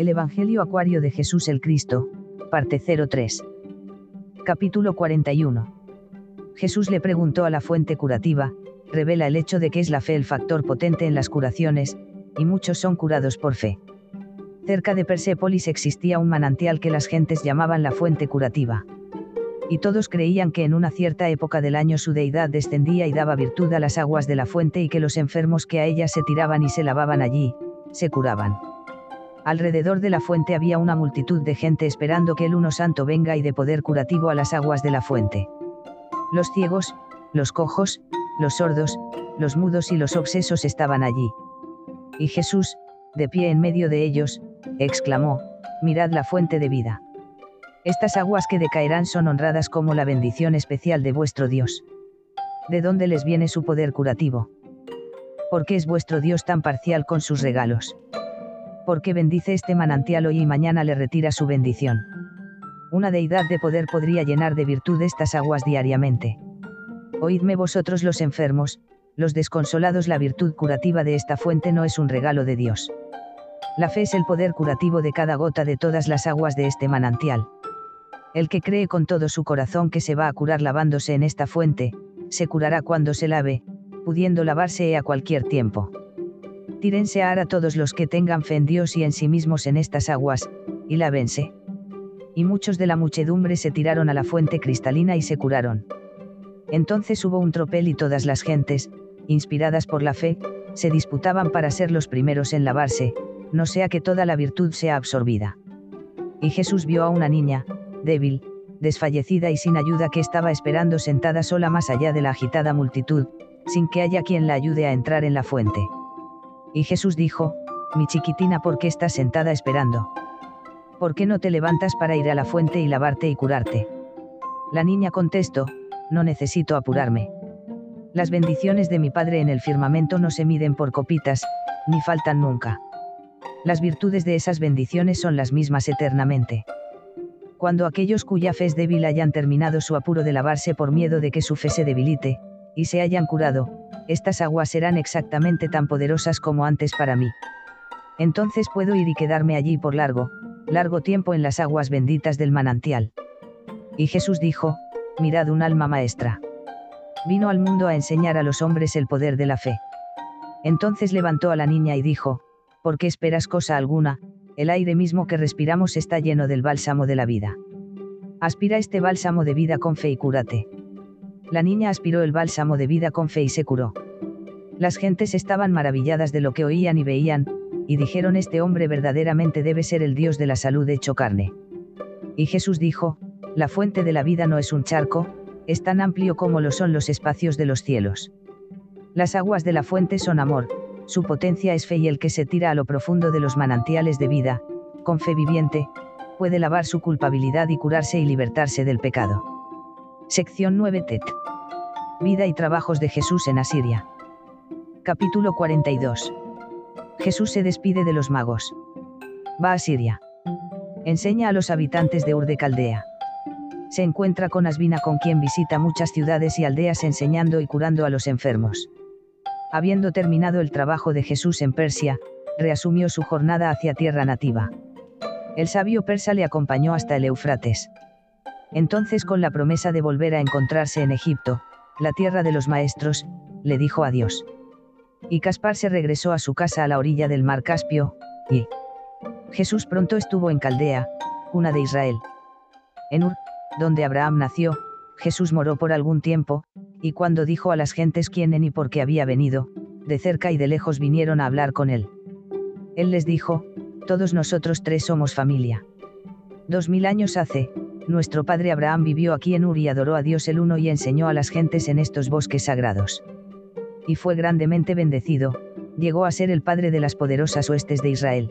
El Evangelio Acuario de Jesús el Cristo, parte 03. Capítulo 41. Jesús le preguntó a la fuente curativa, revela el hecho de que es la fe el factor potente en las curaciones, y muchos son curados por fe. Cerca de Persépolis existía un manantial que las gentes llamaban la fuente curativa. Y todos creían que en una cierta época del año su deidad descendía y daba virtud a las aguas de la fuente y que los enfermos que a ella se tiraban y se lavaban allí, se curaban. Alrededor de la fuente había una multitud de gente esperando que el uno santo venga y de poder curativo a las aguas de la fuente. Los ciegos, los cojos, los sordos, los mudos y los obsesos estaban allí. Y Jesús, de pie en medio de ellos, exclamó, Mirad la fuente de vida. Estas aguas que decaerán son honradas como la bendición especial de vuestro Dios. ¿De dónde les viene su poder curativo? ¿Por qué es vuestro Dios tan parcial con sus regalos? Porque bendice este manantial hoy y mañana le retira su bendición. Una deidad de poder podría llenar de virtud estas aguas diariamente. Oídme vosotros los enfermos, los desconsolados, la virtud curativa de esta fuente no es un regalo de Dios. La fe es el poder curativo de cada gota de todas las aguas de este manantial. El que cree con todo su corazón que se va a curar lavándose en esta fuente, se curará cuando se lave, pudiendo lavarse a cualquier tiempo. Tírense a todos los que tengan fe en Dios y en sí mismos en estas aguas, y lávense. Y muchos de la muchedumbre se tiraron a la fuente cristalina y se curaron. Entonces hubo un tropel y todas las gentes, inspiradas por la fe, se disputaban para ser los primeros en lavarse, no sea que toda la virtud sea absorbida. Y Jesús vio a una niña, débil, desfallecida y sin ayuda que estaba esperando sentada sola más allá de la agitada multitud, sin que haya quien la ayude a entrar en la fuente. Y Jesús dijo, mi chiquitina, ¿por qué estás sentada esperando? ¿Por qué no te levantas para ir a la fuente y lavarte y curarte? La niña contestó, no necesito apurarme. Las bendiciones de mi Padre en el firmamento no se miden por copitas, ni faltan nunca. Las virtudes de esas bendiciones son las mismas eternamente. Cuando aquellos cuya fe es débil hayan terminado su apuro de lavarse por miedo de que su fe se debilite, y se hayan curado, estas aguas serán exactamente tan poderosas como antes para mí. Entonces puedo ir y quedarme allí por largo, largo tiempo en las aguas benditas del manantial. Y Jesús dijo, mirad un alma maestra. Vino al mundo a enseñar a los hombres el poder de la fe. Entonces levantó a la niña y dijo, ¿por qué esperas cosa alguna? El aire mismo que respiramos está lleno del bálsamo de la vida. Aspira este bálsamo de vida con fe y cúrate. La niña aspiró el bálsamo de vida con fe y se curó. Las gentes estaban maravilladas de lo que oían y veían, y dijeron este hombre verdaderamente debe ser el Dios de la salud hecho carne. Y Jesús dijo, la fuente de la vida no es un charco, es tan amplio como lo son los espacios de los cielos. Las aguas de la fuente son amor, su potencia es fe y el que se tira a lo profundo de los manantiales de vida, con fe viviente, puede lavar su culpabilidad y curarse y libertarse del pecado. Sección 9 TET. Vida y trabajos de Jesús en Asiria. Capítulo 42. Jesús se despide de los magos. Va a Siria. Enseña a los habitantes de Ur de Caldea. Se encuentra con Asbina con quien visita muchas ciudades y aldeas enseñando y curando a los enfermos. Habiendo terminado el trabajo de Jesús en Persia, reasumió su jornada hacia tierra nativa. El sabio persa le acompañó hasta el Eufrates. Entonces con la promesa de volver a encontrarse en Egipto, la tierra de los maestros, le dijo adiós. Y Caspar se regresó a su casa a la orilla del mar Caspio, y Jesús pronto estuvo en Caldea, una de Israel. En Ur, donde Abraham nació, Jesús moró por algún tiempo, y cuando dijo a las gentes quién y por qué había venido, de cerca y de lejos vinieron a hablar con él. Él les dijo, todos nosotros tres somos familia. Dos mil años hace, nuestro padre Abraham vivió aquí en Ur y adoró a Dios el uno y enseñó a las gentes en estos bosques sagrados. Y fue grandemente bendecido, llegó a ser el padre de las poderosas huestes de Israel.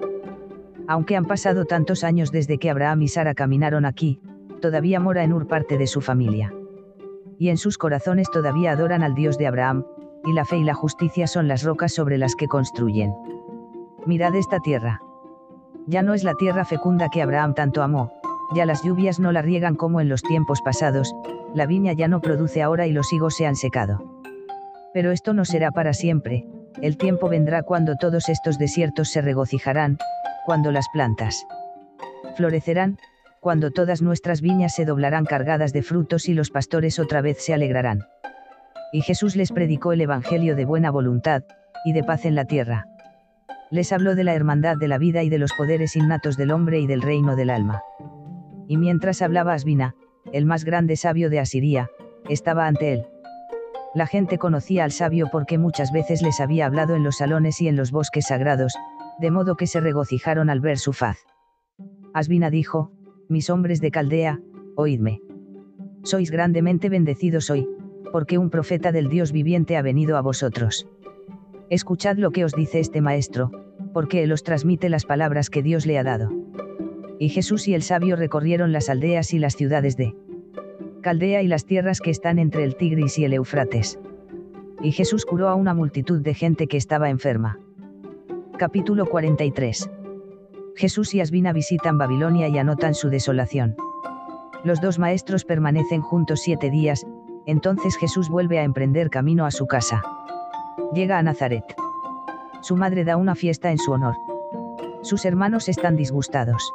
Aunque han pasado tantos años desde que Abraham y Sara caminaron aquí, todavía mora en Ur parte de su familia. Y en sus corazones todavía adoran al Dios de Abraham, y la fe y la justicia son las rocas sobre las que construyen. Mirad esta tierra. Ya no es la tierra fecunda que Abraham tanto amó, ya las lluvias no la riegan como en los tiempos pasados, la viña ya no produce ahora y los higos se han secado. Pero esto no será para siempre, el tiempo vendrá cuando todos estos desiertos se regocijarán, cuando las plantas florecerán, cuando todas nuestras viñas se doblarán cargadas de frutos y los pastores otra vez se alegrarán. Y Jesús les predicó el Evangelio de buena voluntad, y de paz en la tierra. Les habló de la hermandad de la vida y de los poderes innatos del hombre y del reino del alma. Y mientras hablaba Asbina, el más grande sabio de Asiria, estaba ante él. La gente conocía al sabio porque muchas veces les había hablado en los salones y en los bosques sagrados, de modo que se regocijaron al ver su faz. Asbina dijo, mis hombres de Caldea, oídme. Sois grandemente bendecidos hoy, porque un profeta del Dios viviente ha venido a vosotros. Escuchad lo que os dice este maestro, porque él os transmite las palabras que Dios le ha dado. Y Jesús y el sabio recorrieron las aldeas y las ciudades de Caldea y las tierras que están entre el Tigris y el Eufrates. Y Jesús curó a una multitud de gente que estaba enferma. Capítulo 43. Jesús y Asbina visitan Babilonia y anotan su desolación. Los dos maestros permanecen juntos siete días, entonces Jesús vuelve a emprender camino a su casa. Llega a Nazaret. Su madre da una fiesta en su honor. Sus hermanos están disgustados.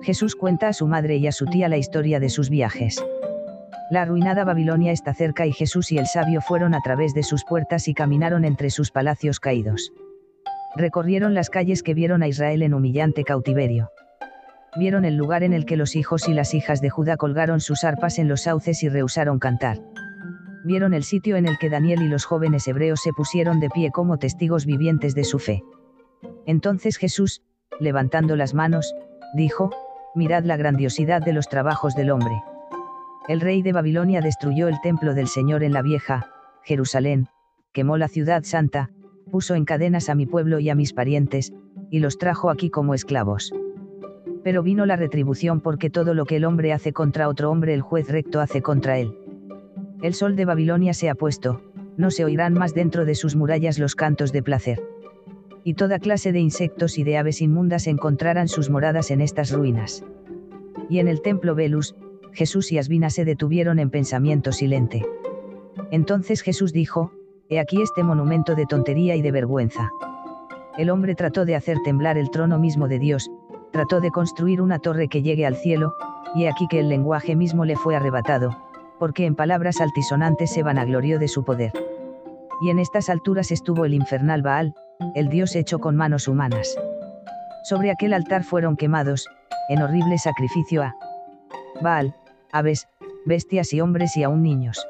Jesús cuenta a su madre y a su tía la historia de sus viajes. La arruinada Babilonia está cerca y Jesús y el sabio fueron a través de sus puertas y caminaron entre sus palacios caídos. Recorrieron las calles que vieron a Israel en humillante cautiverio. Vieron el lugar en el que los hijos y las hijas de Judá colgaron sus arpas en los sauces y rehusaron cantar. Vieron el sitio en el que Daniel y los jóvenes hebreos se pusieron de pie como testigos vivientes de su fe. Entonces Jesús, levantando las manos, dijo, Mirad la grandiosidad de los trabajos del hombre. El rey de Babilonia destruyó el templo del Señor en la vieja, Jerusalén, quemó la ciudad santa, puso en cadenas a mi pueblo y a mis parientes, y los trajo aquí como esclavos. Pero vino la retribución porque todo lo que el hombre hace contra otro hombre el juez recto hace contra él. El sol de Babilonia se ha puesto, no se oirán más dentro de sus murallas los cantos de placer. Y toda clase de insectos y de aves inmundas encontrarán sus moradas en estas ruinas. Y en el templo Velus, Jesús y Asbina se detuvieron en pensamiento silente. Entonces Jesús dijo, He aquí este monumento de tontería y de vergüenza. El hombre trató de hacer temblar el trono mismo de Dios, trató de construir una torre que llegue al cielo, y aquí que el lenguaje mismo le fue arrebatado, porque en palabras altisonantes se vanaglorió de su poder. Y en estas alturas estuvo el infernal Baal, el dios hecho con manos humanas. Sobre aquel altar fueron quemados, en horrible sacrificio a Baal, aves, bestias y hombres y aún niños.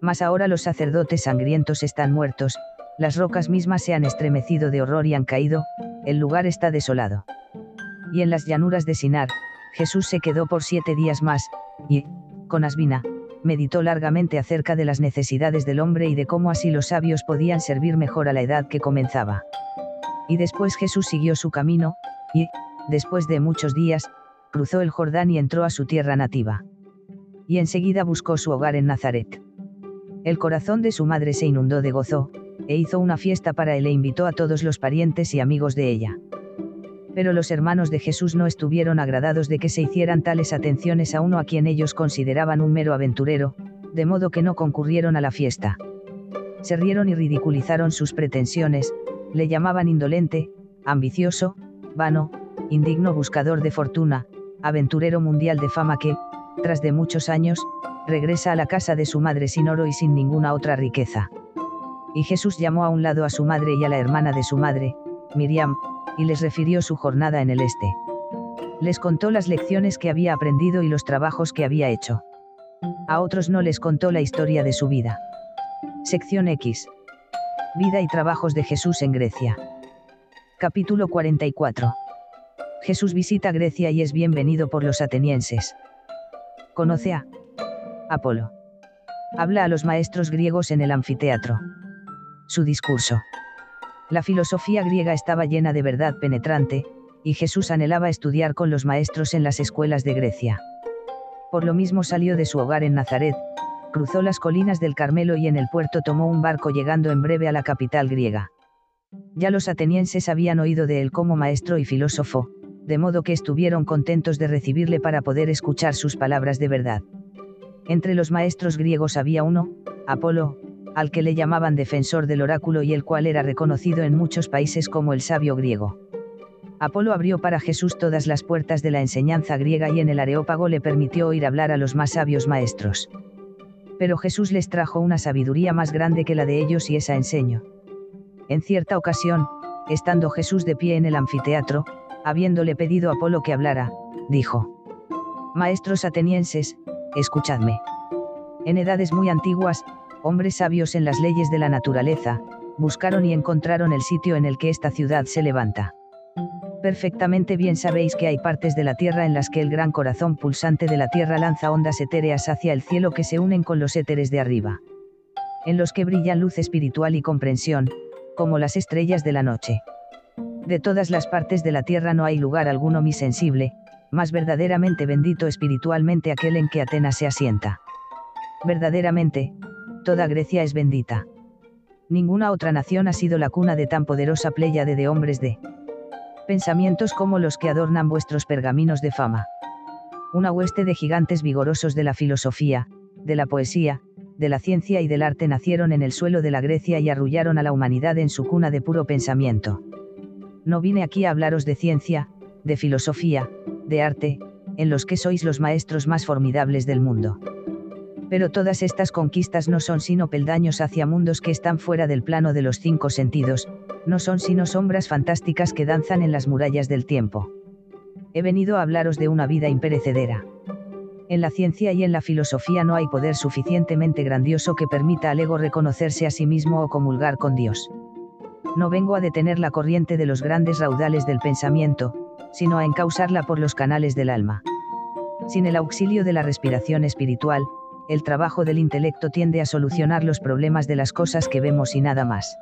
Mas ahora los sacerdotes sangrientos están muertos, las rocas mismas se han estremecido de horror y han caído, el lugar está desolado. Y en las llanuras de Sinar, Jesús se quedó por siete días más, y, con Asbina, meditó largamente acerca de las necesidades del hombre y de cómo así los sabios podían servir mejor a la edad que comenzaba. Y después Jesús siguió su camino, y, después de muchos días, cruzó el Jordán y entró a su tierra nativa. Y enseguida buscó su hogar en Nazaret. El corazón de su madre se inundó de gozo, e hizo una fiesta para él e invitó a todos los parientes y amigos de ella. Pero los hermanos de Jesús no estuvieron agradados de que se hicieran tales atenciones a uno a quien ellos consideraban un mero aventurero, de modo que no concurrieron a la fiesta. Se rieron y ridiculizaron sus pretensiones, le llamaban indolente, ambicioso, vano, indigno buscador de fortuna, aventurero mundial de fama que, tras de muchos años, regresa a la casa de su madre sin oro y sin ninguna otra riqueza. Y Jesús llamó a un lado a su madre y a la hermana de su madre, Miriam, y les refirió su jornada en el este. Les contó las lecciones que había aprendido y los trabajos que había hecho. A otros no les contó la historia de su vida. Sección X. Vida y trabajos de Jesús en Grecia. Capítulo 44. Jesús visita Grecia y es bienvenido por los atenienses. Conoce a Apolo. Habla a los maestros griegos en el anfiteatro. Su discurso. La filosofía griega estaba llena de verdad penetrante, y Jesús anhelaba estudiar con los maestros en las escuelas de Grecia. Por lo mismo salió de su hogar en Nazaret, cruzó las colinas del Carmelo y en el puerto tomó un barco llegando en breve a la capital griega. Ya los atenienses habían oído de él como maestro y filósofo, de modo que estuvieron contentos de recibirle para poder escuchar sus palabras de verdad. Entre los maestros griegos había uno, Apolo, al que le llamaban defensor del oráculo y el cual era reconocido en muchos países como el sabio griego. Apolo abrió para Jesús todas las puertas de la enseñanza griega y en el Areópago le permitió oír hablar a los más sabios maestros. Pero Jesús les trajo una sabiduría más grande que la de ellos y esa enseño. En cierta ocasión, estando Jesús de pie en el anfiteatro, habiéndole pedido a Apolo que hablara, dijo, Maestros atenienses, escuchadme. En edades muy antiguas, hombres sabios en las leyes de la naturaleza, buscaron y encontraron el sitio en el que esta ciudad se levanta. Perfectamente bien sabéis que hay partes de la Tierra en las que el gran corazón pulsante de la Tierra lanza ondas etéreas hacia el cielo que se unen con los éteres de arriba. En los que brillan luz espiritual y comprensión, como las estrellas de la noche. De todas las partes de la Tierra no hay lugar alguno mi sensible, más verdaderamente bendito espiritualmente aquel en que Atenas se asienta. Verdaderamente, toda Grecia es bendita. Ninguna otra nación ha sido la cuna de tan poderosa pléyade de hombres de pensamientos como los que adornan vuestros pergaminos de fama. Una hueste de gigantes vigorosos de la filosofía, de la poesía, de la ciencia y del arte nacieron en el suelo de la Grecia y arrullaron a la humanidad en su cuna de puro pensamiento. No vine aquí a hablaros de ciencia, de filosofía, de arte, en los que sois los maestros más formidables del mundo. Pero todas estas conquistas no son sino peldaños hacia mundos que están fuera del plano de los cinco sentidos, no son sino sombras fantásticas que danzan en las murallas del tiempo. He venido a hablaros de una vida imperecedera. En la ciencia y en la filosofía no hay poder suficientemente grandioso que permita al ego reconocerse a sí mismo o comulgar con Dios. No vengo a detener la corriente de los grandes raudales del pensamiento, sino a encausarla por los canales del alma. Sin el auxilio de la respiración espiritual, el trabajo del intelecto tiende a solucionar los problemas de las cosas que vemos y nada más.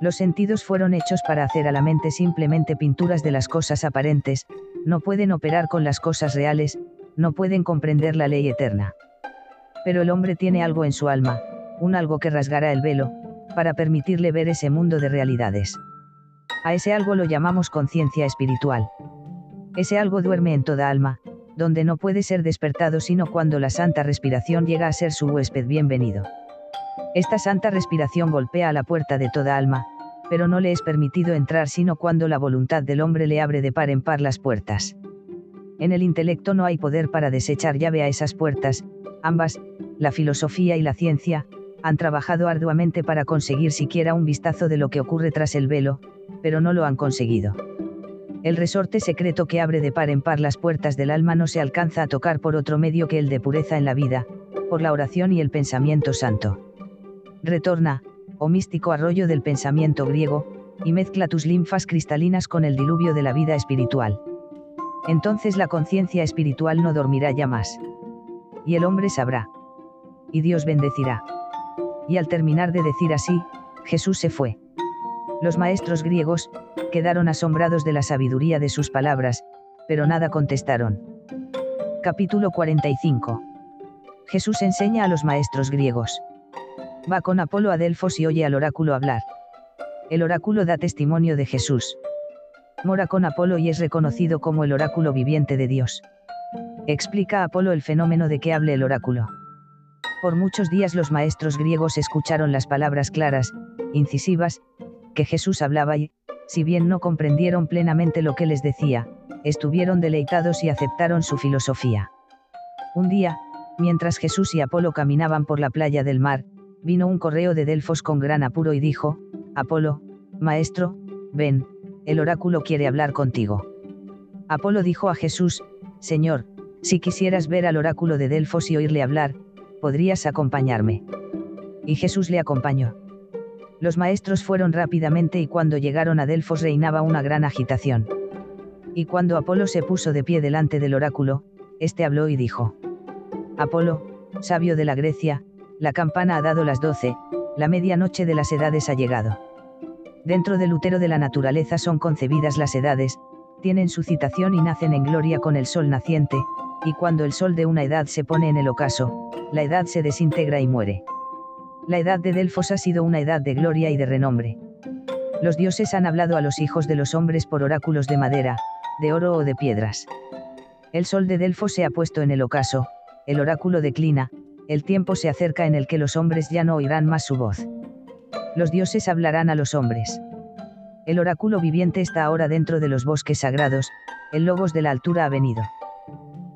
Los sentidos fueron hechos para hacer a la mente simplemente pinturas de las cosas aparentes, no pueden operar con las cosas reales, no pueden comprender la ley eterna. Pero el hombre tiene algo en su alma, un algo que rasgará el velo, para permitirle ver ese mundo de realidades. A ese algo lo llamamos conciencia espiritual. Ese algo duerme en toda alma, donde no puede ser despertado sino cuando la santa respiración llega a ser su huésped bienvenido. Esta santa respiración golpea a la puerta de toda alma, pero no le es permitido entrar sino cuando la voluntad del hombre le abre de par en par las puertas. En el intelecto no hay poder para desechar llave a esas puertas, ambas, la filosofía y la ciencia, han trabajado arduamente para conseguir siquiera un vistazo de lo que ocurre tras el velo, pero no lo han conseguido. El resorte secreto que abre de par en par las puertas del alma no se alcanza a tocar por otro medio que el de pureza en la vida, por la oración y el pensamiento santo. Retorna, oh místico arroyo del pensamiento griego, y mezcla tus linfas cristalinas con el diluvio de la vida espiritual. Entonces la conciencia espiritual no dormirá ya más. Y el hombre sabrá. Y Dios bendecirá. Y al terminar de decir así, Jesús se fue. Los maestros griegos, quedaron asombrados de la sabiduría de sus palabras, pero nada contestaron. Capítulo 45. Jesús enseña a los maestros griegos. Va con Apolo a Delfos y oye al oráculo hablar. El oráculo da testimonio de Jesús. Mora con Apolo y es reconocido como el oráculo viviente de Dios. Explica a Apolo el fenómeno de que hable el oráculo. Por muchos días los maestros griegos escucharon las palabras claras, incisivas, que Jesús hablaba y, si bien no comprendieron plenamente lo que les decía, estuvieron deleitados y aceptaron su filosofía. Un día, mientras Jesús y Apolo caminaban por la playa del mar, vino un correo de Delfos con gran apuro y dijo, Apolo, maestro, ven, el oráculo quiere hablar contigo. Apolo dijo a Jesús, Señor, si quisieras ver al oráculo de Delfos y oírle hablar, podrías acompañarme. Y Jesús le acompañó. Los maestros fueron rápidamente y cuando llegaron a Delfos reinaba una gran agitación. Y cuando Apolo se puso de pie delante del oráculo, éste habló y dijo, Apolo, sabio de la Grecia, la campana ha dado las doce, la medianoche de las edades ha llegado. Dentro del útero de la naturaleza son concebidas las edades, tienen su citación y nacen en gloria con el sol naciente, y cuando el sol de una edad se pone en el ocaso, la edad se desintegra y muere. La edad de Delfos ha sido una edad de gloria y de renombre. Los dioses han hablado a los hijos de los hombres por oráculos de madera, de oro o de piedras. El sol de Delfos se ha puesto en el ocaso, el oráculo declina, el tiempo se acerca en el que los hombres ya no oirán más su voz. Los dioses hablarán a los hombres. El oráculo viviente está ahora dentro de los bosques sagrados, el logos de la altura ha venido.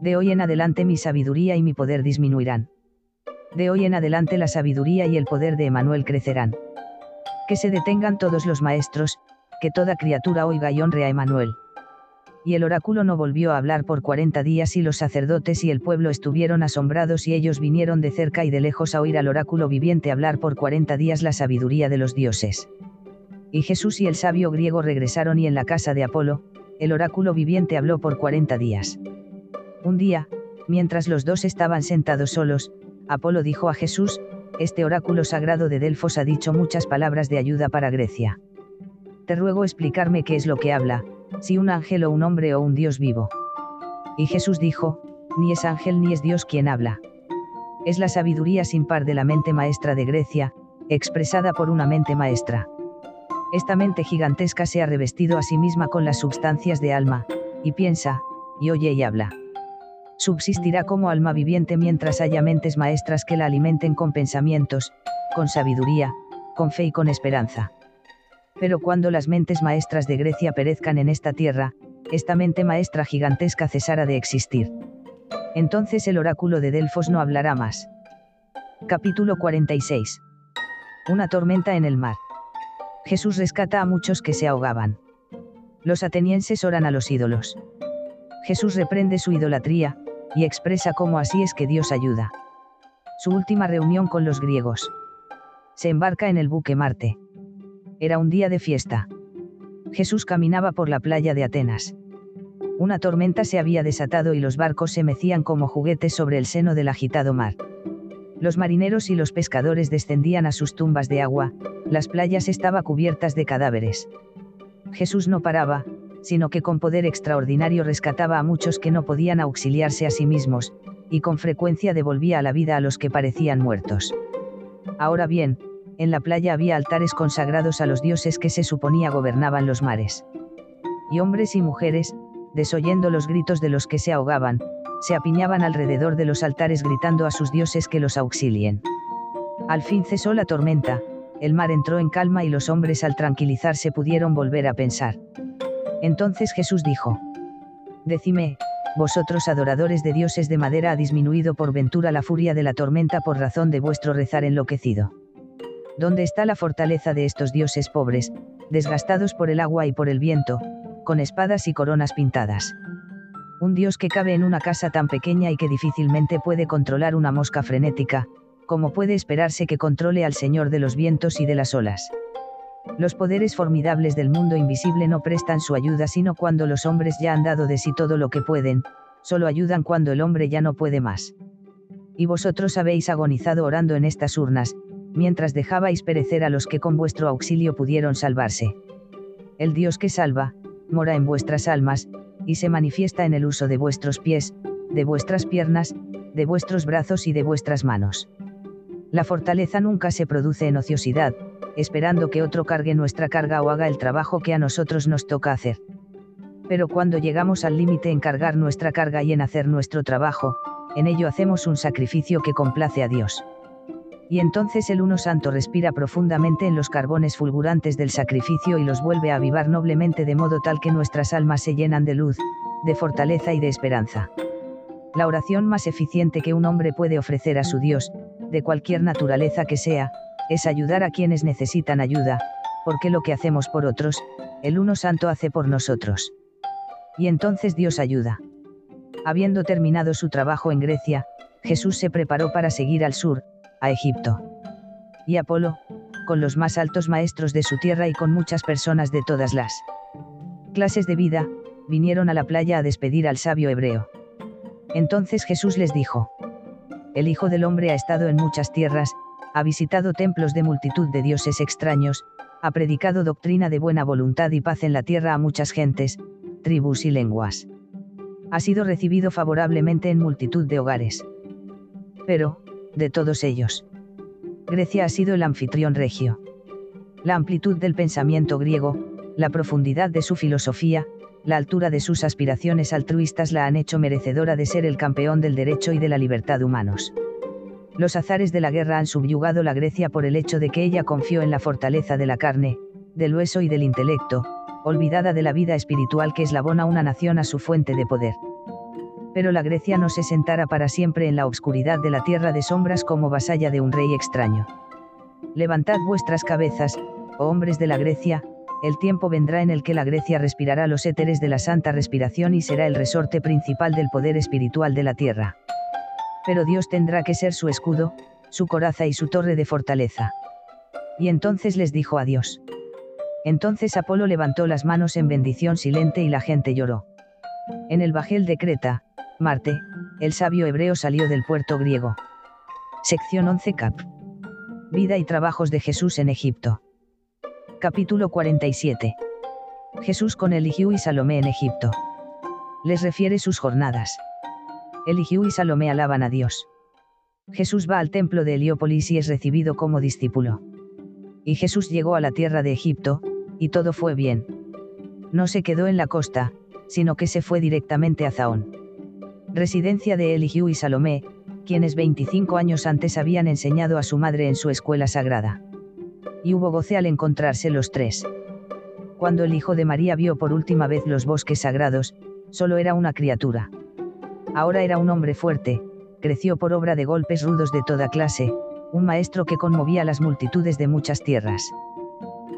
De hoy en adelante mi sabiduría y mi poder disminuirán. De hoy en adelante la sabiduría y el poder de Emanuel crecerán. Que se detengan todos los maestros, que toda criatura oiga y honre a Emanuel. Y el oráculo no volvió a hablar por cuarenta días y los sacerdotes y el pueblo estuvieron asombrados y ellos vinieron de cerca y de lejos a oír al oráculo viviente hablar por cuarenta días la sabiduría de los dioses. Y Jesús y el sabio griego regresaron y en la casa de Apolo, el oráculo viviente habló por cuarenta días. Un día, mientras los dos estaban sentados solos, Apolo dijo a Jesús, este oráculo sagrado de Delfos ha dicho muchas palabras de ayuda para Grecia. Te ruego explicarme qué es lo que habla, si un ángel o un hombre o un Dios vivo. Y Jesús dijo, ni es ángel ni es Dios quien habla. Es la sabiduría sin par de la mente maestra de Grecia, expresada por una mente maestra. Esta mente gigantesca se ha revestido a sí misma con las substancias de alma, y piensa, y oye y habla. Subsistirá como alma viviente mientras haya mentes maestras que la alimenten con pensamientos, con sabiduría, con fe y con esperanza. Pero cuando las mentes maestras de Grecia perezcan en esta tierra, esta mente maestra gigantesca cesará de existir. Entonces el oráculo de Delfos no hablará más. Capítulo 46. Una tormenta en el mar. Jesús rescata a muchos que se ahogaban. Los atenienses oran a los ídolos. Jesús reprende su idolatría, y expresa cómo así es que Dios ayuda. Su última reunión con los griegos. Se embarca en el buque Marte. Era un día de fiesta. Jesús caminaba por la playa de Atenas. Una tormenta se había desatado y los barcos se mecían como juguetes sobre el seno del agitado mar. Los marineros y los pescadores descendían a sus tumbas de agua, las playas estaban cubiertas de cadáveres. Jesús no paraba, sino que con poder extraordinario rescataba a muchos que no podían auxiliarse a sí mismos, y con frecuencia devolvía la vida a los que parecían muertos. Ahora bien, en la playa había altares consagrados a los dioses que se suponía gobernaban los mares. Y hombres y mujeres, desoyendo los gritos de los que se ahogaban, se apiñaban alrededor de los altares gritando a sus dioses que los auxilien. Al fin cesó la tormenta, el mar entró en calma y los hombres al tranquilizarse pudieron volver a pensar. Entonces Jesús dijo, Decime, vosotros adoradores de dioses de madera ha disminuido por ventura la furia de la tormenta por razón de vuestro rezar enloquecido. ¿Dónde está la fortaleza de estos dioses pobres, desgastados por el agua y por el viento, con espadas y coronas pintadas? Un dios que cabe en una casa tan pequeña y que difícilmente puede controlar una mosca frenética, como puede esperarse que controle al Señor de los vientos y de las olas. Los poderes formidables del mundo invisible no prestan su ayuda sino cuando los hombres ya han dado de sí todo lo que pueden, solo ayudan cuando el hombre ya no puede más. Y vosotros habéis agonizado orando en estas urnas, mientras dejabais perecer a los que con vuestro auxilio pudieron salvarse. El Dios que salva, mora en vuestras almas, y se manifiesta en el uso de vuestros pies, de vuestras piernas, de vuestros brazos y de vuestras manos. La fortaleza nunca se produce en ociosidad, esperando que otro cargue nuestra carga o haga el trabajo que a nosotros nos toca hacer. Pero cuando llegamos al límite en cargar nuestra carga y en hacer nuestro trabajo, en ello hacemos un sacrificio que complace a Dios y entonces el Uno Santo respira profundamente en los carbones fulgurantes del sacrificio y los vuelve a avivar noblemente de modo tal que nuestras almas se llenan de luz, de fortaleza y de esperanza. La oración más eficiente que un hombre puede ofrecer a su Dios, de cualquier naturaleza que sea, es ayudar a quienes necesitan ayuda, porque lo que hacemos por otros, el Uno Santo hace por nosotros. Y entonces Dios ayuda. Habiendo terminado su trabajo en Grecia, Jesús se preparó para seguir al sur, a Egipto. Y Apolo, con los más altos maestros de su tierra y con muchas personas de todas las clases de vida, vinieron a la playa a despedir al sabio hebreo. Entonces Jesús les dijo, El Hijo del Hombre ha estado en muchas tierras, ha visitado templos de multitud de dioses extraños, ha predicado doctrina de buena voluntad y paz en la tierra a muchas gentes, tribus y lenguas. Ha sido recibido favorablemente en multitud de hogares. Pero, de todos ellos. Grecia ha sido el anfitrión regio. La amplitud del pensamiento griego, la profundidad de su filosofía, la altura de sus aspiraciones altruistas la han hecho merecedora de ser el campeón del derecho y de la libertad humanos. Los azares de la guerra han subyugado la Grecia por el hecho de que ella confió en la fortaleza de la carne, del hueso y del intelecto, olvidada de la vida espiritual que eslabona una nación a su fuente de poder. Pero la Grecia no se sentara para siempre en la obscuridad de la tierra de sombras como vasalla de un rey extraño. Levantad vuestras cabezas, oh hombres de la Grecia, el tiempo vendrá en el que la Grecia respirará los éteres de la santa respiración y será el resorte principal del poder espiritual de la tierra. Pero Dios tendrá que ser su escudo, su coraza y su torre de fortaleza. Y entonces les dijo adiós. Entonces Apolo levantó las manos en bendición silente y la gente lloró. En el bajel de Creta, Marte, el sabio hebreo salió del puerto griego. Sección 11 Cap. Vida y trabajos de Jesús en Egipto. Capítulo 47. Jesús con Eligiú y Salomé en Egipto. Les refiere sus jornadas. Eligiú y Salomé alaban a Dios. Jesús va al templo de Heliópolis y es recibido como discípulo. Y Jesús llegó a la tierra de Egipto, y todo fue bien. No se quedó en la costa, sino que se fue directamente a Zaón. Residencia de Eligiú y Salomé, quienes 25 años antes habían enseñado a su madre en su escuela sagrada y hubo goce al encontrarse los tres. Cuando el hijo de María vio por última vez los bosques sagrados, solo era una criatura. Ahora era un hombre fuerte, creció por obra de golpes rudos de toda clase, un maestro que conmovía a las multitudes de muchas tierras.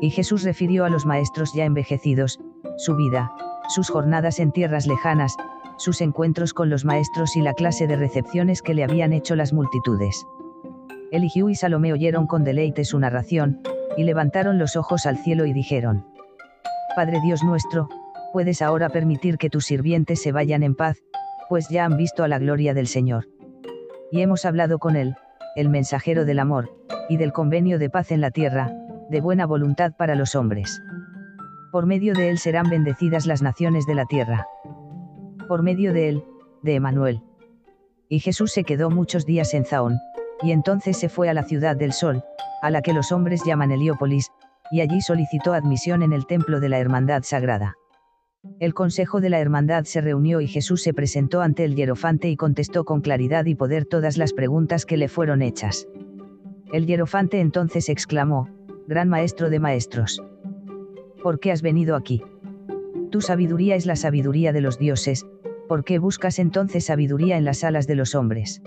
Y Jesús refirió a los maestros ya envejecidos, su vida, sus jornadas en tierras lejanas, sus encuentros con los maestros y la clase de recepciones que le habían hecho las multitudes. Eligió y Salomé oyeron con deleite su narración, y levantaron los ojos al cielo y dijeron, Padre Dios nuestro, puedes ahora permitir que tus sirvientes se vayan en paz, pues ya han visto a la gloria del Señor. Y hemos hablado con él, el mensajero del amor, y del convenio de paz en la tierra, de buena voluntad para los hombres. Por medio de él serán bendecidas las naciones de la tierra. Por medio de él, de Emanuel. Y Jesús se quedó muchos días en Zaón, y entonces se fue a la ciudad del sol, a la que los hombres llaman Heliópolis, y allí solicitó admisión en el templo de la Hermandad Sagrada. El consejo de la Hermandad se reunió y Jesús se presentó ante el hierofante y contestó con claridad y poder todas las preguntas que le fueron hechas. El hierofante entonces exclamó, Gran Maestro de Maestros. ¿Por qué has venido aquí? Tu sabiduría es la sabiduría de los dioses, ¿por qué buscas entonces sabiduría en las alas de los hombres?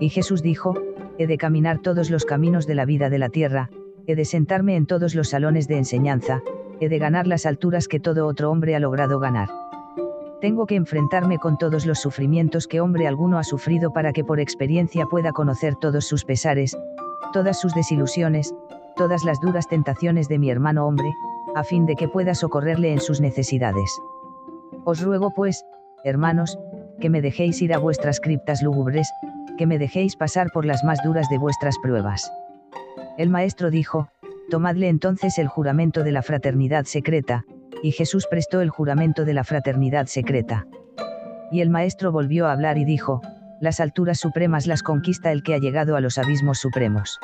Y Jesús dijo, he de caminar todos los caminos de la vida de la tierra, he de sentarme en todos los salones de enseñanza, he de ganar las alturas que todo otro hombre ha logrado ganar. Tengo que enfrentarme con todos los sufrimientos que hombre alguno ha sufrido para que por experiencia pueda conocer todos sus pesares, todas sus desilusiones, todas las duras tentaciones de mi hermano hombre, a fin de que pueda socorrerle en sus necesidades. Os ruego pues, hermanos, que me dejéis ir a vuestras criptas lúgubres, que me dejéis pasar por las más duras de vuestras pruebas. El maestro dijo, tomadle entonces el juramento de la fraternidad secreta, y Jesús prestó el juramento de la fraternidad secreta. Y el maestro volvió a hablar y dijo, las alturas supremas las conquista el que ha llegado a los abismos supremos.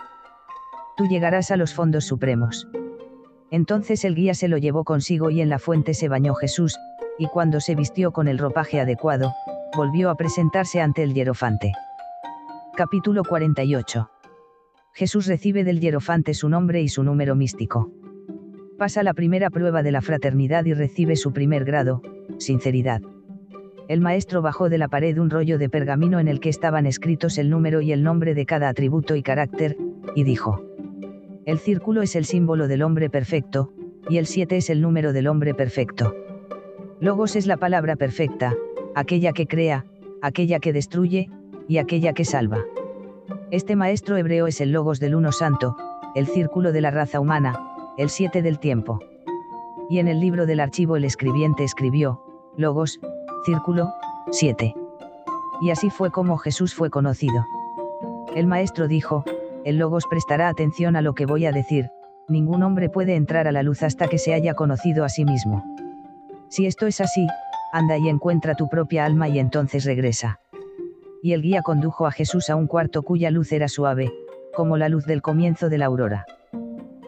Tú llegarás a los fondos supremos. Entonces el guía se lo llevó consigo y en la fuente se bañó Jesús, y cuando se vistió con el ropaje adecuado, volvió a presentarse ante el hierofante. Capítulo 48. Jesús recibe del hierofante su nombre y su número místico. Pasa la primera prueba de la fraternidad y recibe su primer grado, sinceridad. El maestro bajó de la pared un rollo de pergamino en el que estaban escritos el número y el nombre de cada atributo y carácter, y dijo. El círculo es el símbolo del hombre perfecto, y el 7 es el número del hombre perfecto. Logos es la palabra perfecta, aquella que crea, aquella que destruye, y aquella que salva. Este maestro hebreo es el logos del uno santo, el círculo de la raza humana, el siete del tiempo. Y en el libro del archivo el escribiente escribió, logos, círculo, siete. Y así fue como Jesús fue conocido. El maestro dijo, el logos prestará atención a lo que voy a decir, ningún hombre puede entrar a la luz hasta que se haya conocido a sí mismo. Si esto es así, anda y encuentra tu propia alma y entonces regresa y el guía condujo a Jesús a un cuarto cuya luz era suave, como la luz del comienzo de la aurora.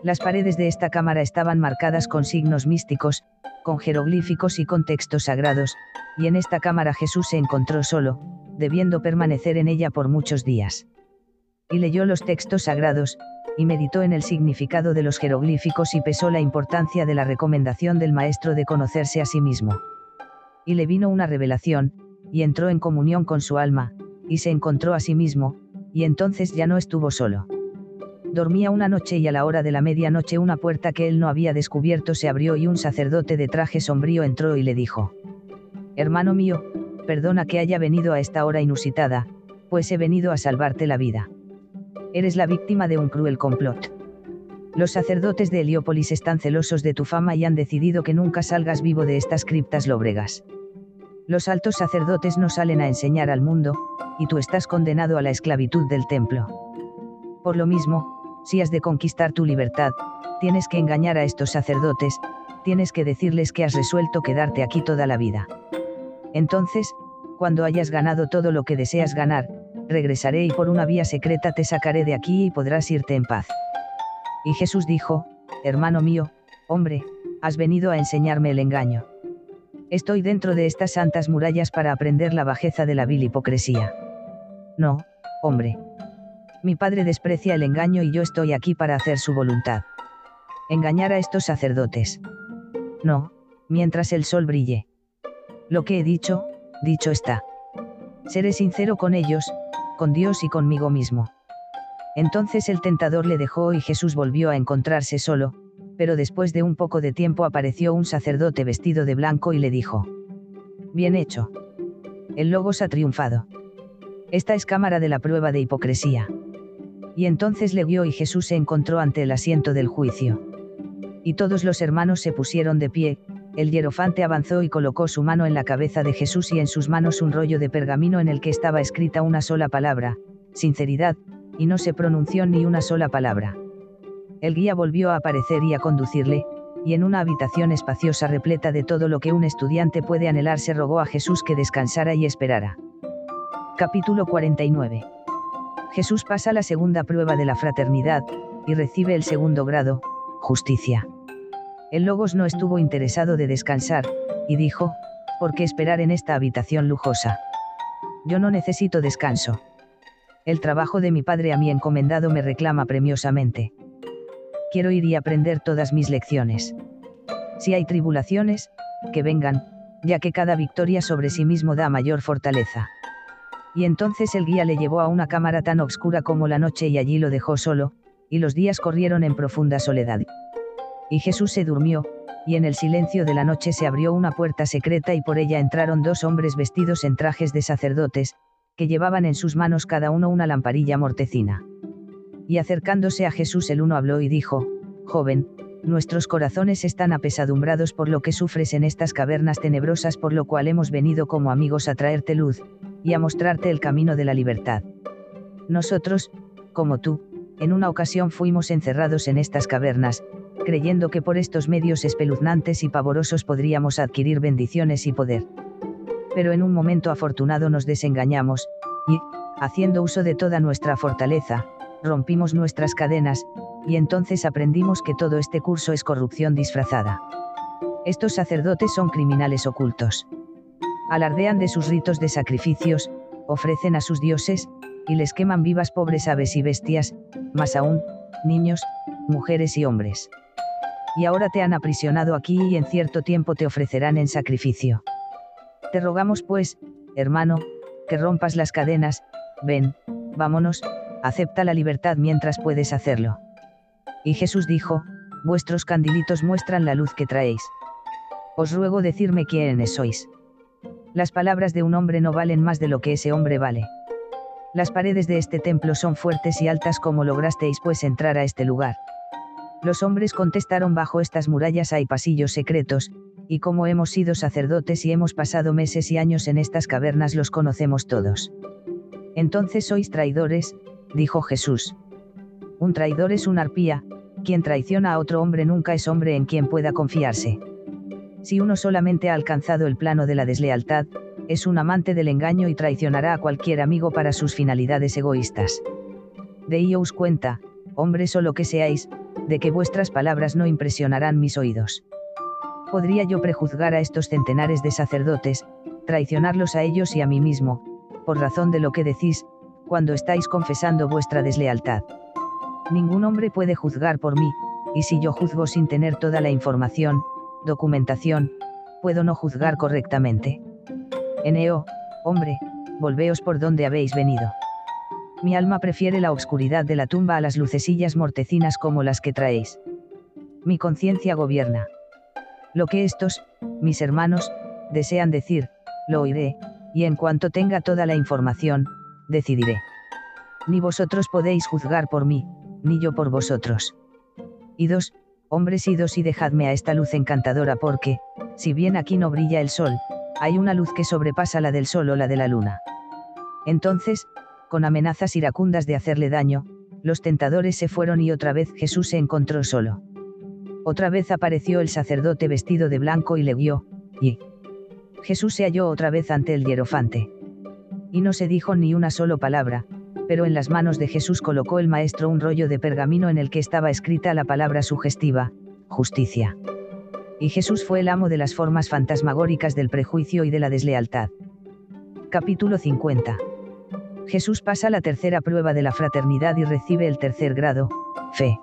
Las paredes de esta cámara estaban marcadas con signos místicos, con jeroglíficos y con textos sagrados, y en esta cámara Jesús se encontró solo, debiendo permanecer en ella por muchos días. Y leyó los textos sagrados, y meditó en el significado de los jeroglíficos y pesó la importancia de la recomendación del maestro de conocerse a sí mismo. Y le vino una revelación, y entró en comunión con su alma, y se encontró a sí mismo, y entonces ya no estuvo solo. Dormía una noche y a la hora de la medianoche una puerta que él no había descubierto se abrió y un sacerdote de traje sombrío entró y le dijo, Hermano mío, perdona que haya venido a esta hora inusitada, pues he venido a salvarte la vida. Eres la víctima de un cruel complot. Los sacerdotes de Heliópolis están celosos de tu fama y han decidido que nunca salgas vivo de estas criptas lóbregas. Los altos sacerdotes no salen a enseñar al mundo, y tú estás condenado a la esclavitud del templo. Por lo mismo, si has de conquistar tu libertad, tienes que engañar a estos sacerdotes, tienes que decirles que has resuelto quedarte aquí toda la vida. Entonces, cuando hayas ganado todo lo que deseas ganar, regresaré y por una vía secreta te sacaré de aquí y podrás irte en paz. Y Jesús dijo, Hermano mío, hombre, has venido a enseñarme el engaño. Estoy dentro de estas santas murallas para aprender la bajeza de la vil hipocresía. No, hombre. Mi padre desprecia el engaño y yo estoy aquí para hacer su voluntad. Engañar a estos sacerdotes. No, mientras el sol brille. Lo que he dicho, dicho está. Seré sincero con ellos, con Dios y conmigo mismo. Entonces el tentador le dejó y Jesús volvió a encontrarse solo, pero después de un poco de tiempo apareció un sacerdote vestido de blanco y le dijo. Bien hecho. El logos ha triunfado. Esta es cámara de la prueba de hipocresía. Y entonces le guió y Jesús se encontró ante el asiento del juicio. Y todos los hermanos se pusieron de pie, el hierofante avanzó y colocó su mano en la cabeza de Jesús y en sus manos un rollo de pergamino en el que estaba escrita una sola palabra, sinceridad, y no se pronunció ni una sola palabra. El guía volvió a aparecer y a conducirle, y en una habitación espaciosa repleta de todo lo que un estudiante puede anhelar se rogó a Jesús que descansara y esperara. Capítulo 49. Jesús pasa la segunda prueba de la fraternidad, y recibe el segundo grado, justicia. El Logos no estuvo interesado de descansar, y dijo, ¿por qué esperar en esta habitación lujosa? Yo no necesito descanso. El trabajo de mi padre a mi encomendado me reclama premiosamente. Quiero ir y aprender todas mis lecciones. Si hay tribulaciones, que vengan, ya que cada victoria sobre sí mismo da mayor fortaleza. Y entonces el guía le llevó a una cámara tan oscura como la noche y allí lo dejó solo, y los días corrieron en profunda soledad. Y Jesús se durmió, y en el silencio de la noche se abrió una puerta secreta y por ella entraron dos hombres vestidos en trajes de sacerdotes, que llevaban en sus manos cada uno una lamparilla mortecina. Y acercándose a Jesús el uno habló y dijo, Joven, nuestros corazones están apesadumbrados por lo que sufres en estas cavernas tenebrosas por lo cual hemos venido como amigos a traerte luz, y a mostrarte el camino de la libertad. Nosotros, como tú, en una ocasión fuimos encerrados en estas cavernas, creyendo que por estos medios espeluznantes y pavorosos podríamos adquirir bendiciones y poder. Pero en un momento afortunado nos desengañamos, y, haciendo uso de toda nuestra fortaleza, rompimos nuestras cadenas, y entonces aprendimos que todo este curso es corrupción disfrazada. Estos sacerdotes son criminales ocultos. Alardean de sus ritos de sacrificios, ofrecen a sus dioses, y les queman vivas pobres aves y bestias, más aún, niños, mujeres y hombres y ahora te han aprisionado aquí y en cierto tiempo te ofrecerán en sacrificio. Te rogamos pues, hermano, que rompas las cadenas, ven, vámonos, acepta la libertad mientras puedes hacerlo. Y Jesús dijo, vuestros candilitos muestran la luz que traéis. Os ruego decirme quiénes sois. Las palabras de un hombre no valen más de lo que ese hombre vale. Las paredes de este templo son fuertes y altas como lograsteis pues entrar a este lugar. Los hombres contestaron bajo estas murallas hay pasillos secretos, y como hemos sido sacerdotes y hemos pasado meses y años en estas cavernas los conocemos todos. Entonces sois traidores, dijo Jesús. Un traidor es un arpía, quien traiciona a otro hombre nunca es hombre en quien pueda confiarse. Si uno solamente ha alcanzado el plano de la deslealtad, es un amante del engaño y traicionará a cualquier amigo para sus finalidades egoístas. De cuenta, hombres o lo que seáis, de que vuestras palabras no impresionarán mis oídos. Podría yo prejuzgar a estos centenares de sacerdotes, traicionarlos a ellos y a mí mismo, por razón de lo que decís, cuando estáis confesando vuestra deslealtad. Ningún hombre puede juzgar por mí, y si yo juzgo sin tener toda la información, documentación, puedo no juzgar correctamente. Eneo, hombre, volveos por donde habéis venido. Mi alma prefiere la oscuridad de la tumba a las lucecillas mortecinas como las que traéis. Mi conciencia gobierna. Lo que estos, mis hermanos, desean decir, lo oiré, y en cuanto tenga toda la información, decidiré. Ni vosotros podéis juzgar por mí, ni yo por vosotros. Y dos, hombres idos y dejadme a esta luz encantadora porque, si bien aquí no brilla el sol, hay una luz que sobrepasa la del sol o la de la luna. Entonces, con amenazas iracundas de hacerle daño, los tentadores se fueron y otra vez Jesús se encontró solo. Otra vez apareció el sacerdote vestido de blanco y le guió, y Jesús se halló otra vez ante el hierofante. Y no se dijo ni una sola palabra, pero en las manos de Jesús colocó el maestro un rollo de pergamino en el que estaba escrita la palabra sugestiva, justicia. Y Jesús fue el amo de las formas fantasmagóricas del prejuicio y de la deslealtad. Capítulo 50. Jesús pasa la tercera prueba de la fraternidad y recibe el tercer grado, fe.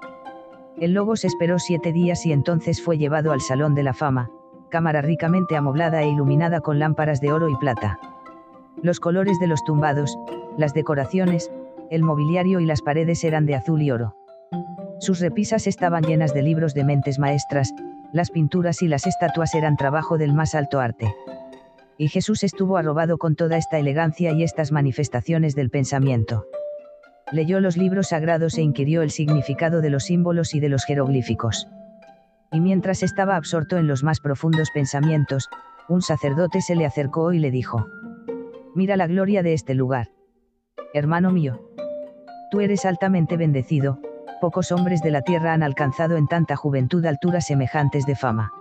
El Logos esperó siete días y entonces fue llevado al Salón de la Fama, cámara ricamente amoblada e iluminada con lámparas de oro y plata. Los colores de los tumbados, las decoraciones, el mobiliario y las paredes eran de azul y oro. Sus repisas estaban llenas de libros de mentes maestras, las pinturas y las estatuas eran trabajo del más alto arte y Jesús estuvo arrobado con toda esta elegancia y estas manifestaciones del pensamiento. Leyó los libros sagrados e inquirió el significado de los símbolos y de los jeroglíficos. Y mientras estaba absorto en los más profundos pensamientos, un sacerdote se le acercó y le dijo, Mira la gloria de este lugar. Hermano mío. Tú eres altamente bendecido, pocos hombres de la tierra han alcanzado en tanta juventud alturas semejantes de fama.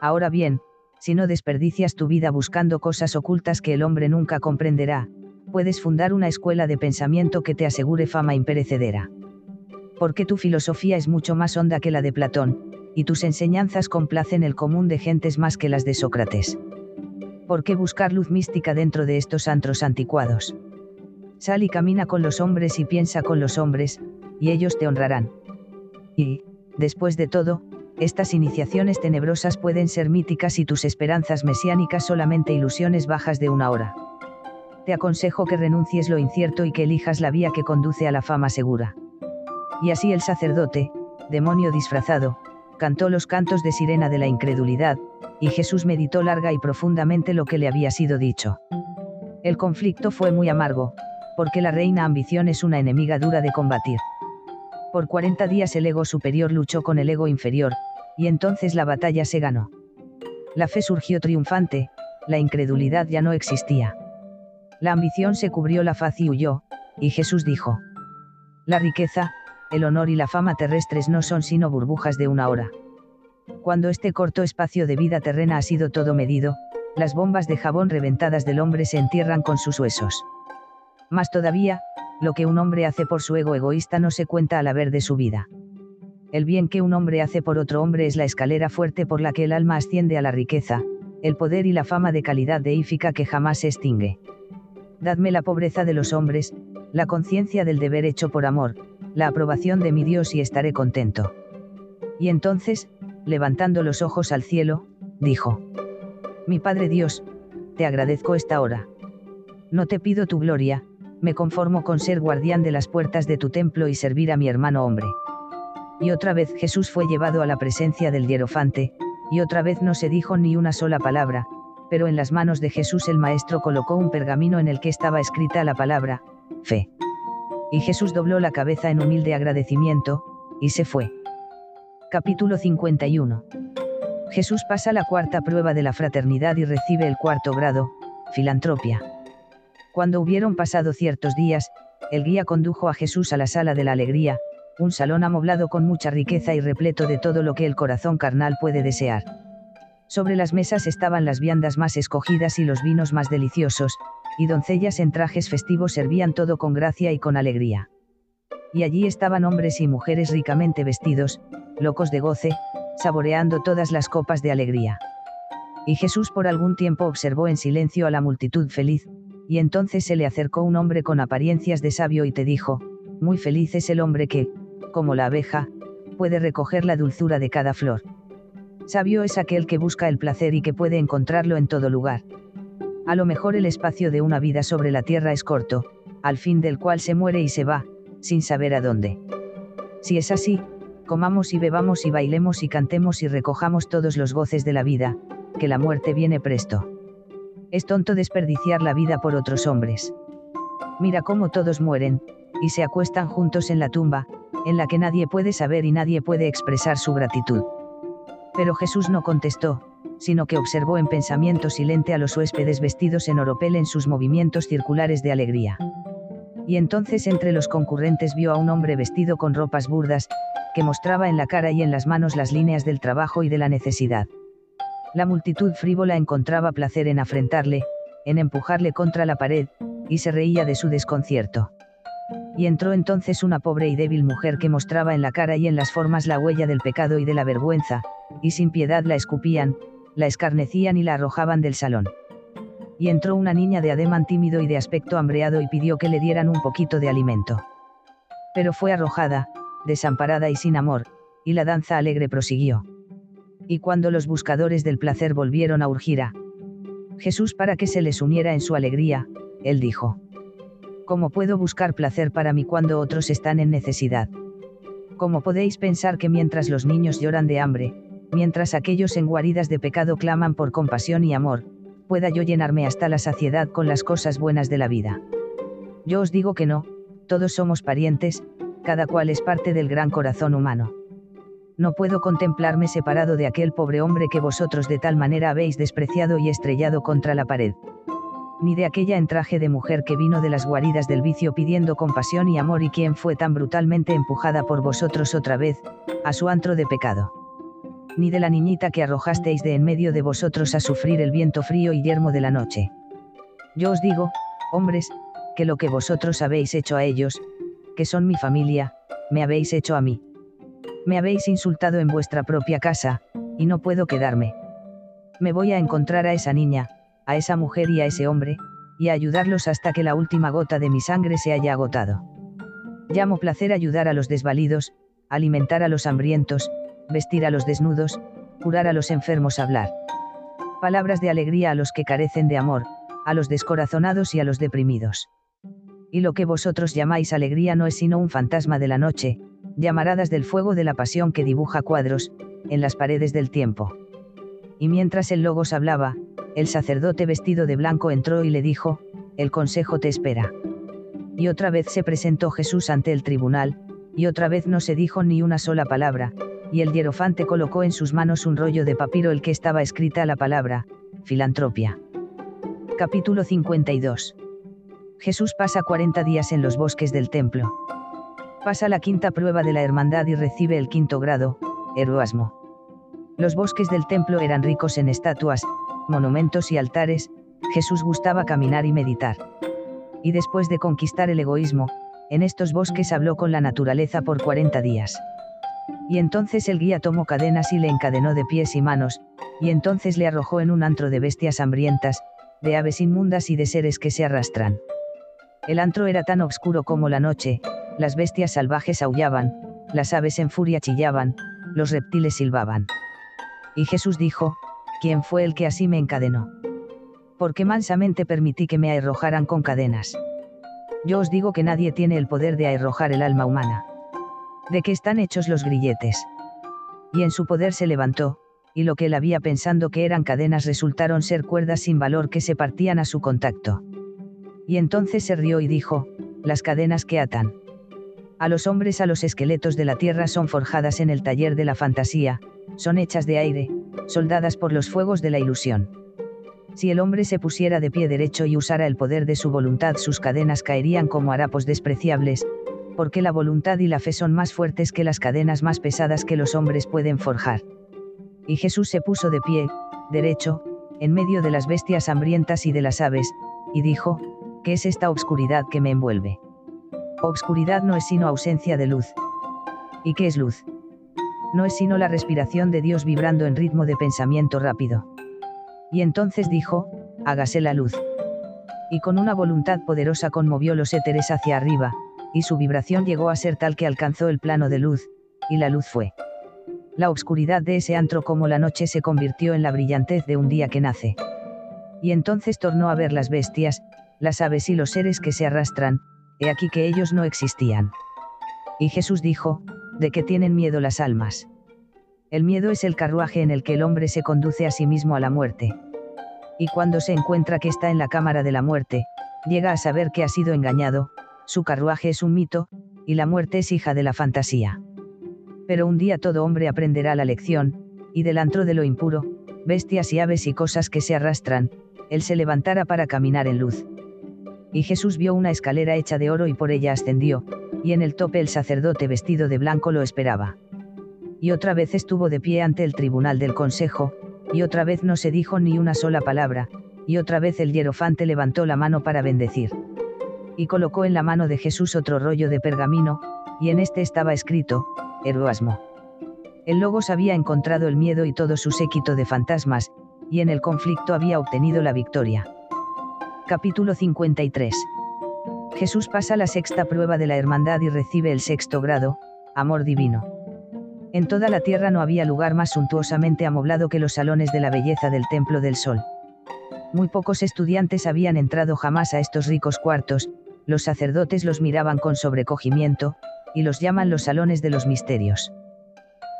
Ahora bien, si no desperdicias tu vida buscando cosas ocultas que el hombre nunca comprenderá, puedes fundar una escuela de pensamiento que te asegure fama imperecedera. Porque tu filosofía es mucho más honda que la de Platón, y tus enseñanzas complacen el común de gentes más que las de Sócrates. ¿Por qué buscar luz mística dentro de estos antros anticuados? Sal y camina con los hombres y piensa con los hombres, y ellos te honrarán. Y, después de todo, estas iniciaciones tenebrosas pueden ser míticas y tus esperanzas mesiánicas solamente ilusiones bajas de una hora. Te aconsejo que renuncies lo incierto y que elijas la vía que conduce a la fama segura. Y así el sacerdote, demonio disfrazado, cantó los cantos de sirena de la incredulidad, y Jesús meditó larga y profundamente lo que le había sido dicho. El conflicto fue muy amargo, porque la reina ambición es una enemiga dura de combatir. Por 40 días el ego superior luchó con el ego inferior, y entonces la batalla se ganó. La fe surgió triunfante, la incredulidad ya no existía. La ambición se cubrió la faz y huyó, y Jesús dijo, La riqueza, el honor y la fama terrestres no son sino burbujas de una hora. Cuando este corto espacio de vida terrena ha sido todo medido, las bombas de jabón reventadas del hombre se entierran con sus huesos. Más todavía, lo que un hombre hace por su ego egoísta no se cuenta al haber de su vida. El bien que un hombre hace por otro hombre es la escalera fuerte por la que el alma asciende a la riqueza, el poder y la fama de calidad deífica que jamás se extingue. Dadme la pobreza de los hombres, la conciencia del deber hecho por amor, la aprobación de mi Dios y estaré contento. Y entonces, levantando los ojos al cielo, dijo, Mi Padre Dios, te agradezco esta hora. No te pido tu gloria, me conformo con ser guardián de las puertas de tu templo y servir a mi hermano hombre. Y otra vez Jesús fue llevado a la presencia del hierofante, y otra vez no se dijo ni una sola palabra, pero en las manos de Jesús el Maestro colocó un pergamino en el que estaba escrita la palabra, fe. Y Jesús dobló la cabeza en humilde agradecimiento, y se fue. Capítulo 51. Jesús pasa la cuarta prueba de la fraternidad y recibe el cuarto grado, filantropia. Cuando hubieron pasado ciertos días, el guía condujo a Jesús a la sala de la alegría, un salón amoblado con mucha riqueza y repleto de todo lo que el corazón carnal puede desear. Sobre las mesas estaban las viandas más escogidas y los vinos más deliciosos, y doncellas en trajes festivos servían todo con gracia y con alegría. Y allí estaban hombres y mujeres ricamente vestidos, locos de goce, saboreando todas las copas de alegría. Y Jesús por algún tiempo observó en silencio a la multitud feliz, y entonces se le acercó un hombre con apariencias de sabio y te dijo, muy feliz es el hombre que, como la abeja, puede recoger la dulzura de cada flor. Sabio es aquel que busca el placer y que puede encontrarlo en todo lugar. A lo mejor el espacio de una vida sobre la tierra es corto, al fin del cual se muere y se va, sin saber a dónde. Si es así, comamos y bebamos y bailemos y cantemos y recojamos todos los goces de la vida, que la muerte viene presto. Es tonto desperdiciar la vida por otros hombres. Mira cómo todos mueren, y se acuestan juntos en la tumba, en la que nadie puede saber y nadie puede expresar su gratitud. Pero Jesús no contestó, sino que observó en pensamiento silente a los huéspedes vestidos en oropel en sus movimientos circulares de alegría. Y entonces entre los concurrentes vio a un hombre vestido con ropas burdas, que mostraba en la cara y en las manos las líneas del trabajo y de la necesidad. La multitud frívola encontraba placer en afrentarle, en empujarle contra la pared, y se reía de su desconcierto. Y entró entonces una pobre y débil mujer que mostraba en la cara y en las formas la huella del pecado y de la vergüenza, y sin piedad la escupían, la escarnecían y la arrojaban del salón. Y entró una niña de ademán tímido y de aspecto hambreado y pidió que le dieran un poquito de alimento. Pero fue arrojada, desamparada y sin amor, y la danza alegre prosiguió. Y cuando los buscadores del placer volvieron a urgir a Jesús para que se les uniera en su alegría, él dijo. ¿Cómo puedo buscar placer para mí cuando otros están en necesidad? ¿Cómo podéis pensar que mientras los niños lloran de hambre, mientras aquellos en guaridas de pecado claman por compasión y amor, pueda yo llenarme hasta la saciedad con las cosas buenas de la vida. Yo os digo que no, todos somos parientes, cada cual es parte del gran corazón humano. No puedo contemplarme separado de aquel pobre hombre que vosotros de tal manera habéis despreciado y estrellado contra la pared. Ni de aquella en traje de mujer que vino de las guaridas del vicio pidiendo compasión y amor y quien fue tan brutalmente empujada por vosotros otra vez, a su antro de pecado ni de la niñita que arrojasteis de en medio de vosotros a sufrir el viento frío y yermo de la noche. Yo os digo, hombres, que lo que vosotros habéis hecho a ellos, que son mi familia, me habéis hecho a mí. Me habéis insultado en vuestra propia casa, y no puedo quedarme. Me voy a encontrar a esa niña, a esa mujer y a ese hombre, y a ayudarlos hasta que la última gota de mi sangre se haya agotado. Llamo placer ayudar a los desvalidos, alimentar a los hambrientos, vestir a los desnudos, curar a los enfermos, hablar. Palabras de alegría a los que carecen de amor, a los descorazonados y a los deprimidos. Y lo que vosotros llamáis alegría no es sino un fantasma de la noche, llamaradas del fuego de la pasión que dibuja cuadros, en las paredes del tiempo. Y mientras el Logos hablaba, el sacerdote vestido de blanco entró y le dijo, el consejo te espera. Y otra vez se presentó Jesús ante el tribunal, y otra vez no se dijo ni una sola palabra, y el hierofante colocó en sus manos un rollo de papiro el que estaba escrita la palabra, filantropia. Capítulo 52. Jesús pasa 40 días en los bosques del templo. Pasa la quinta prueba de la hermandad y recibe el quinto grado, heroasmo. Los bosques del templo eran ricos en estatuas, monumentos y altares, Jesús gustaba caminar y meditar. Y después de conquistar el egoísmo, en estos bosques habló con la naturaleza por 40 días. Y entonces el guía tomó cadenas y le encadenó de pies y manos, y entonces le arrojó en un antro de bestias hambrientas, de aves inmundas y de seres que se arrastran. El antro era tan oscuro como la noche, las bestias salvajes aullaban, las aves en furia chillaban, los reptiles silbaban. Y Jesús dijo, ¿quién fue el que así me encadenó? Porque mansamente permití que me arrojaran con cadenas. Yo os digo que nadie tiene el poder de arrojar el alma humana de qué están hechos los grilletes. Y en su poder se levantó, y lo que él había pensando que eran cadenas resultaron ser cuerdas sin valor que se partían a su contacto. Y entonces se rió y dijo, las cadenas que atan. A los hombres a los esqueletos de la tierra son forjadas en el taller de la fantasía, son hechas de aire, soldadas por los fuegos de la ilusión. Si el hombre se pusiera de pie derecho y usara el poder de su voluntad, sus cadenas caerían como harapos despreciables, porque la voluntad y la fe son más fuertes que las cadenas más pesadas que los hombres pueden forjar. Y Jesús se puso de pie, derecho, en medio de las bestias hambrientas y de las aves, y dijo, ¿qué es esta obscuridad que me envuelve? Obscuridad no es sino ausencia de luz. ¿Y qué es luz? No es sino la respiración de Dios vibrando en ritmo de pensamiento rápido. Y entonces dijo, hágase la luz. Y con una voluntad poderosa conmovió los éteres hacia arriba, y su vibración llegó a ser tal que alcanzó el plano de luz, y la luz fue. La obscuridad de ese antro como la noche se convirtió en la brillantez de un día que nace. Y entonces tornó a ver las bestias, las aves y los seres que se arrastran, he aquí que ellos no existían. Y Jesús dijo, ¿de qué tienen miedo las almas? El miedo es el carruaje en el que el hombre se conduce a sí mismo a la muerte. Y cuando se encuentra que está en la cámara de la muerte, llega a saber que ha sido engañado, su carruaje es un mito, y la muerte es hija de la fantasía. Pero un día todo hombre aprenderá la lección, y del antro de lo impuro, bestias y aves y cosas que se arrastran, él se levantara para caminar en luz. Y Jesús vio una escalera hecha de oro y por ella ascendió, y en el tope el sacerdote vestido de blanco lo esperaba. Y otra vez estuvo de pie ante el tribunal del consejo, y otra vez no se dijo ni una sola palabra, y otra vez el hierofante levantó la mano para bendecir y colocó en la mano de Jesús otro rollo de pergamino, y en este estaba escrito, Heroasmo. El Logos había encontrado el miedo y todo su séquito de fantasmas, y en el conflicto había obtenido la victoria. Capítulo 53. Jesús pasa la sexta prueba de la hermandad y recibe el sexto grado, amor divino. En toda la tierra no había lugar más suntuosamente amoblado que los salones de la belleza del Templo del Sol. Muy pocos estudiantes habían entrado jamás a estos ricos cuartos, los sacerdotes los miraban con sobrecogimiento, y los llaman los salones de los misterios.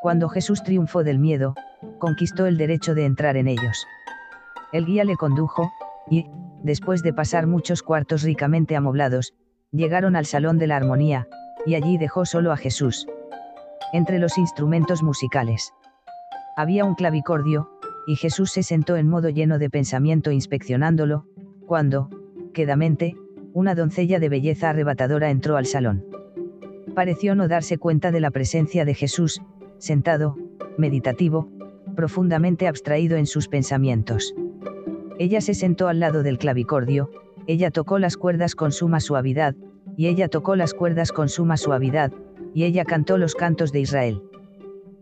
Cuando Jesús triunfó del miedo, conquistó el derecho de entrar en ellos. El guía le condujo, y, después de pasar muchos cuartos ricamente amoblados, llegaron al salón de la armonía, y allí dejó solo a Jesús. Entre los instrumentos musicales. Había un clavicordio, y Jesús se sentó en modo lleno de pensamiento inspeccionándolo, cuando, quedamente, una doncella de belleza arrebatadora entró al salón. Pareció no darse cuenta de la presencia de Jesús, sentado, meditativo, profundamente abstraído en sus pensamientos. Ella se sentó al lado del clavicordio, ella tocó las cuerdas con suma suavidad, y ella tocó las cuerdas con suma suavidad, y ella cantó los cantos de Israel.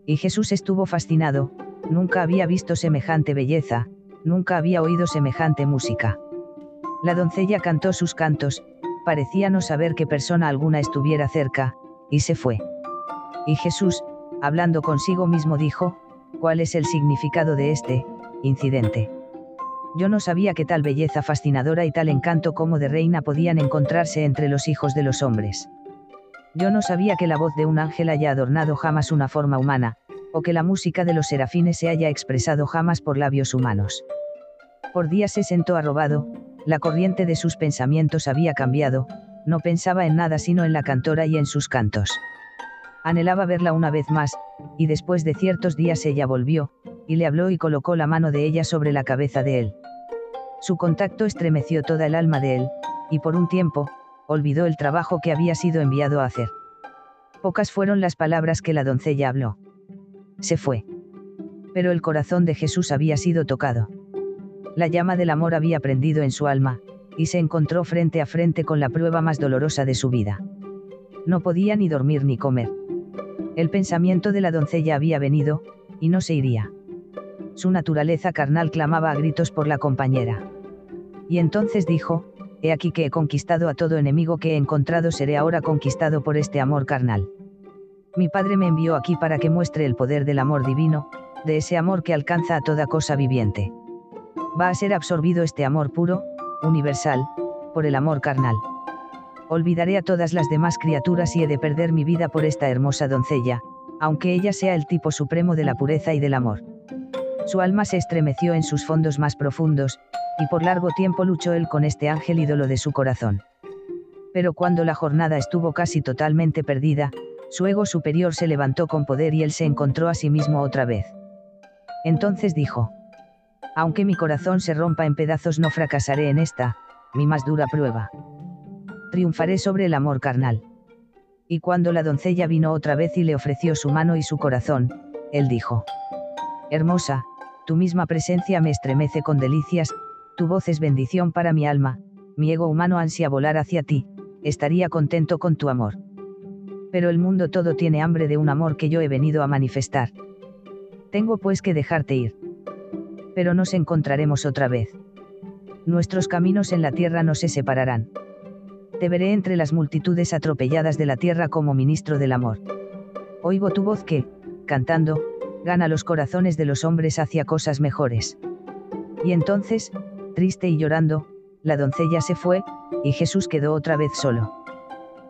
Y Jesús estuvo fascinado, nunca había visto semejante belleza, nunca había oído semejante música. La doncella cantó sus cantos, parecía no saber que persona alguna estuviera cerca, y se fue. Y Jesús, hablando consigo mismo, dijo, ¿cuál es el significado de este incidente? Yo no sabía que tal belleza fascinadora y tal encanto como de reina podían encontrarse entre los hijos de los hombres. Yo no sabía que la voz de un ángel haya adornado jamás una forma humana, o que la música de los serafines se haya expresado jamás por labios humanos. Por días se sentó arrobado, la corriente de sus pensamientos había cambiado, no pensaba en nada sino en la cantora y en sus cantos. Anhelaba verla una vez más, y después de ciertos días ella volvió, y le habló y colocó la mano de ella sobre la cabeza de él. Su contacto estremeció toda el alma de él, y por un tiempo, olvidó el trabajo que había sido enviado a hacer. Pocas fueron las palabras que la doncella habló. Se fue. Pero el corazón de Jesús había sido tocado la llama del amor había prendido en su alma, y se encontró frente a frente con la prueba más dolorosa de su vida. No podía ni dormir ni comer. El pensamiento de la doncella había venido, y no se iría. Su naturaleza carnal clamaba a gritos por la compañera. Y entonces dijo, He aquí que he conquistado a todo enemigo que he encontrado, seré ahora conquistado por este amor carnal. Mi Padre me envió aquí para que muestre el poder del amor divino, de ese amor que alcanza a toda cosa viviente va a ser absorbido este amor puro, universal, por el amor carnal. Olvidaré a todas las demás criaturas y he de perder mi vida por esta hermosa doncella, aunque ella sea el tipo supremo de la pureza y del amor. Su alma se estremeció en sus fondos más profundos, y por largo tiempo luchó él con este ángel ídolo de su corazón. Pero cuando la jornada estuvo casi totalmente perdida, su ego superior se levantó con poder y él se encontró a sí mismo otra vez. Entonces dijo, aunque mi corazón se rompa en pedazos no fracasaré en esta, mi más dura prueba. Triunfaré sobre el amor carnal. Y cuando la doncella vino otra vez y le ofreció su mano y su corazón, él dijo, Hermosa, tu misma presencia me estremece con delicias, tu voz es bendición para mi alma, mi ego humano ansia volar hacia ti, estaría contento con tu amor. Pero el mundo todo tiene hambre de un amor que yo he venido a manifestar. Tengo pues que dejarte ir pero nos encontraremos otra vez. Nuestros caminos en la tierra no se separarán. te veré entre las multitudes atropelladas de la tierra como ministro del amor. Oigo tu voz que, cantando, gana los corazones de los hombres hacia cosas mejores. Y entonces, triste y llorando, la doncella se fue, y Jesús quedó otra vez solo.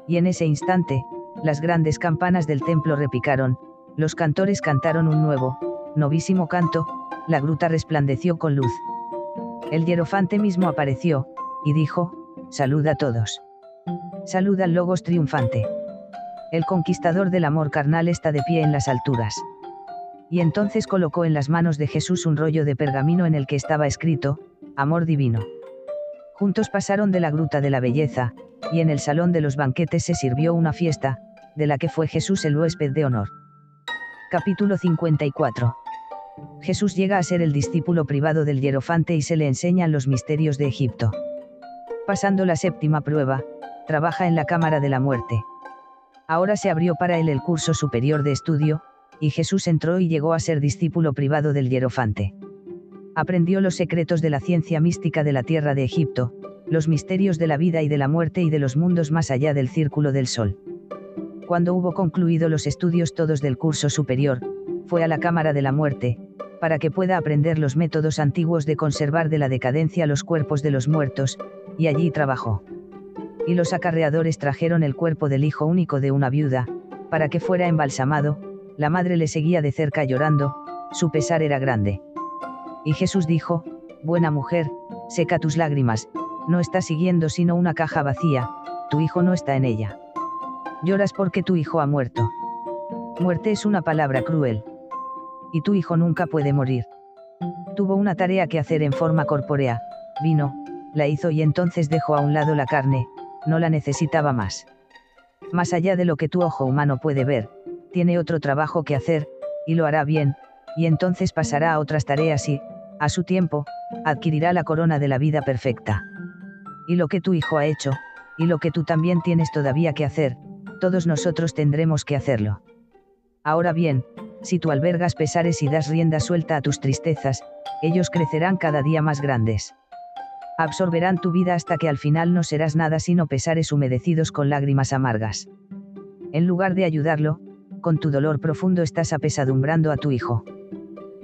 Y en ese instante, las grandes campanas del templo repicaron, los cantores cantaron un nuevo, novísimo canto, la gruta resplandeció con luz. El hierofante mismo apareció, y dijo, Salud a todos. Salud al Logos triunfante. El conquistador del amor carnal está de pie en las alturas. Y entonces colocó en las manos de Jesús un rollo de pergamino en el que estaba escrito, Amor divino. Juntos pasaron de la gruta de la belleza, y en el salón de los banquetes se sirvió una fiesta, de la que fue Jesús el huésped de honor. Capítulo 54. Jesús llega a ser el discípulo privado del hierofante y se le enseñan los misterios de Egipto. Pasando la séptima prueba, trabaja en la Cámara de la Muerte. Ahora se abrió para él el curso superior de estudio, y Jesús entró y llegó a ser discípulo privado del hierofante. Aprendió los secretos de la ciencia mística de la tierra de Egipto, los misterios de la vida y de la muerte y de los mundos más allá del círculo del sol. Cuando hubo concluido los estudios todos del curso superior, fue a la Cámara de la Muerte, para que pueda aprender los métodos antiguos de conservar de la decadencia los cuerpos de los muertos, y allí trabajó. Y los acarreadores trajeron el cuerpo del hijo único de una viuda, para que fuera embalsamado, la madre le seguía de cerca llorando, su pesar era grande. Y Jesús dijo, Buena mujer, seca tus lágrimas, no está siguiendo sino una caja vacía, tu hijo no está en ella. Lloras porque tu hijo ha muerto. Muerte es una palabra cruel. Y tu hijo nunca puede morir. Tuvo una tarea que hacer en forma corpórea, vino, la hizo y entonces dejó a un lado la carne, no la necesitaba más. Más allá de lo que tu ojo humano puede ver, tiene otro trabajo que hacer, y lo hará bien, y entonces pasará a otras tareas y, a su tiempo, adquirirá la corona de la vida perfecta. Y lo que tu hijo ha hecho, y lo que tú también tienes todavía que hacer, todos nosotros tendremos que hacerlo. Ahora bien, si tú albergas pesares y das rienda suelta a tus tristezas, ellos crecerán cada día más grandes. Absorberán tu vida hasta que al final no serás nada sino pesares humedecidos con lágrimas amargas. En lugar de ayudarlo, con tu dolor profundo estás apesadumbrando a tu hijo.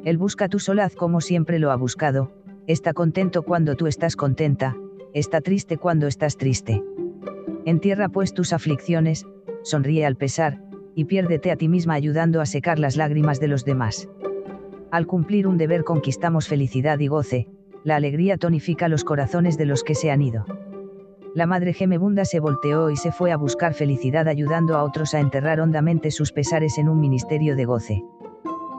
Él busca tu solaz como siempre lo ha buscado, está contento cuando tú estás contenta, está triste cuando estás triste. Entierra pues tus aflicciones, sonríe al pesar, y piérdete a ti misma ayudando a secar las lágrimas de los demás. Al cumplir un deber conquistamos felicidad y goce, la alegría tonifica los corazones de los que se han ido. La madre gemebunda se volteó y se fue a buscar felicidad ayudando a otros a enterrar hondamente sus pesares en un ministerio de goce.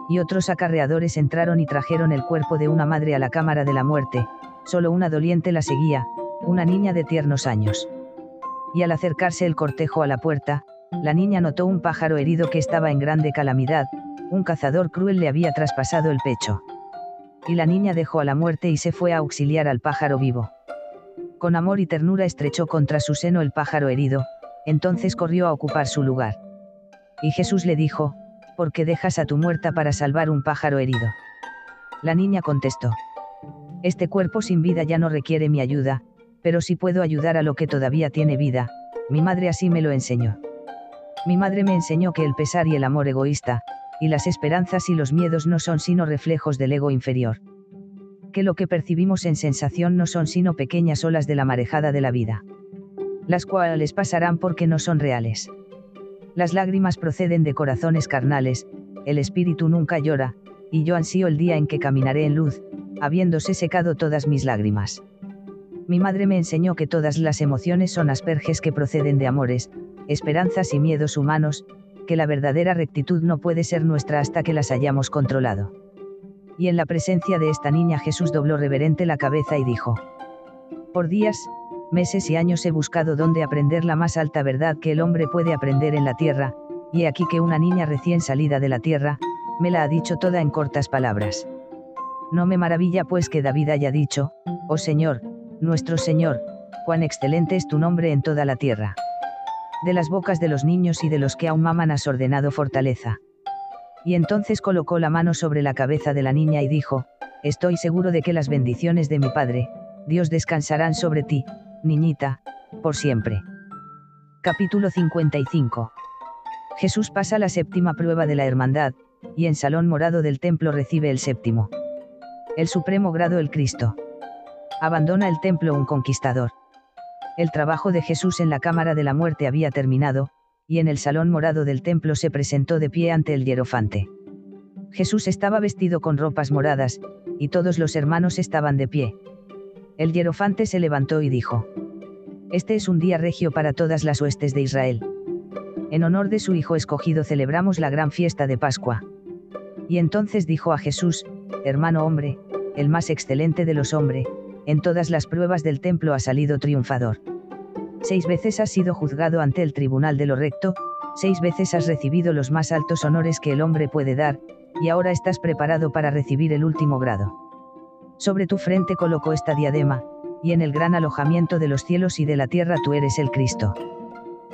Y otros acarreadores entraron y trajeron el cuerpo de una madre a la cámara de la muerte, solo una doliente la seguía, una niña de tiernos años. Y al acercarse el cortejo a la puerta, la niña notó un pájaro herido que estaba en grande calamidad, un cazador cruel le había traspasado el pecho. Y la niña dejó a la muerte y se fue a auxiliar al pájaro vivo. Con amor y ternura estrechó contra su seno el pájaro herido, entonces corrió a ocupar su lugar. Y Jesús le dijo, ¿por qué dejas a tu muerta para salvar un pájaro herido? La niña contestó, este cuerpo sin vida ya no requiere mi ayuda, pero si puedo ayudar a lo que todavía tiene vida, mi madre así me lo enseñó. Mi madre me enseñó que el pesar y el amor egoísta, y las esperanzas y los miedos no son sino reflejos del ego inferior. Que lo que percibimos en sensación no son sino pequeñas olas de la marejada de la vida. Las cuales pasarán porque no son reales. Las lágrimas proceden de corazones carnales, el espíritu nunca llora, y yo ansío el día en que caminaré en luz, habiéndose secado todas mis lágrimas. Mi madre me enseñó que todas las emociones son asperges que proceden de amores, esperanzas y miedos humanos, que la verdadera rectitud no puede ser nuestra hasta que las hayamos controlado. Y en la presencia de esta niña Jesús dobló reverente la cabeza y dijo, Por días, meses y años he buscado dónde aprender la más alta verdad que el hombre puede aprender en la tierra, y aquí que una niña recién salida de la tierra, me la ha dicho toda en cortas palabras. No me maravilla pues que David haya dicho, Oh Señor, nuestro Señor, cuán excelente es tu nombre en toda la tierra de las bocas de los niños y de los que aún maman has ordenado fortaleza. Y entonces colocó la mano sobre la cabeza de la niña y dijo, Estoy seguro de que las bendiciones de mi Padre, Dios descansarán sobre ti, niñita, por siempre. Capítulo 55. Jesús pasa la séptima prueba de la hermandad, y en salón morado del templo recibe el séptimo. El supremo grado el Cristo. Abandona el templo un conquistador. El trabajo de Jesús en la cámara de la muerte había terminado, y en el salón morado del templo se presentó de pie ante el hierofante. Jesús estaba vestido con ropas moradas, y todos los hermanos estaban de pie. El hierofante se levantó y dijo, Este es un día regio para todas las huestes de Israel. En honor de su Hijo escogido celebramos la gran fiesta de Pascua. Y entonces dijo a Jesús, Hermano hombre, el más excelente de los hombres, en todas las pruebas del templo ha salido triunfador. Seis veces has sido juzgado ante el tribunal de lo recto, seis veces has recibido los más altos honores que el hombre puede dar, y ahora estás preparado para recibir el último grado. Sobre tu frente colocó esta diadema, y en el gran alojamiento de los cielos y de la tierra tú eres el Cristo.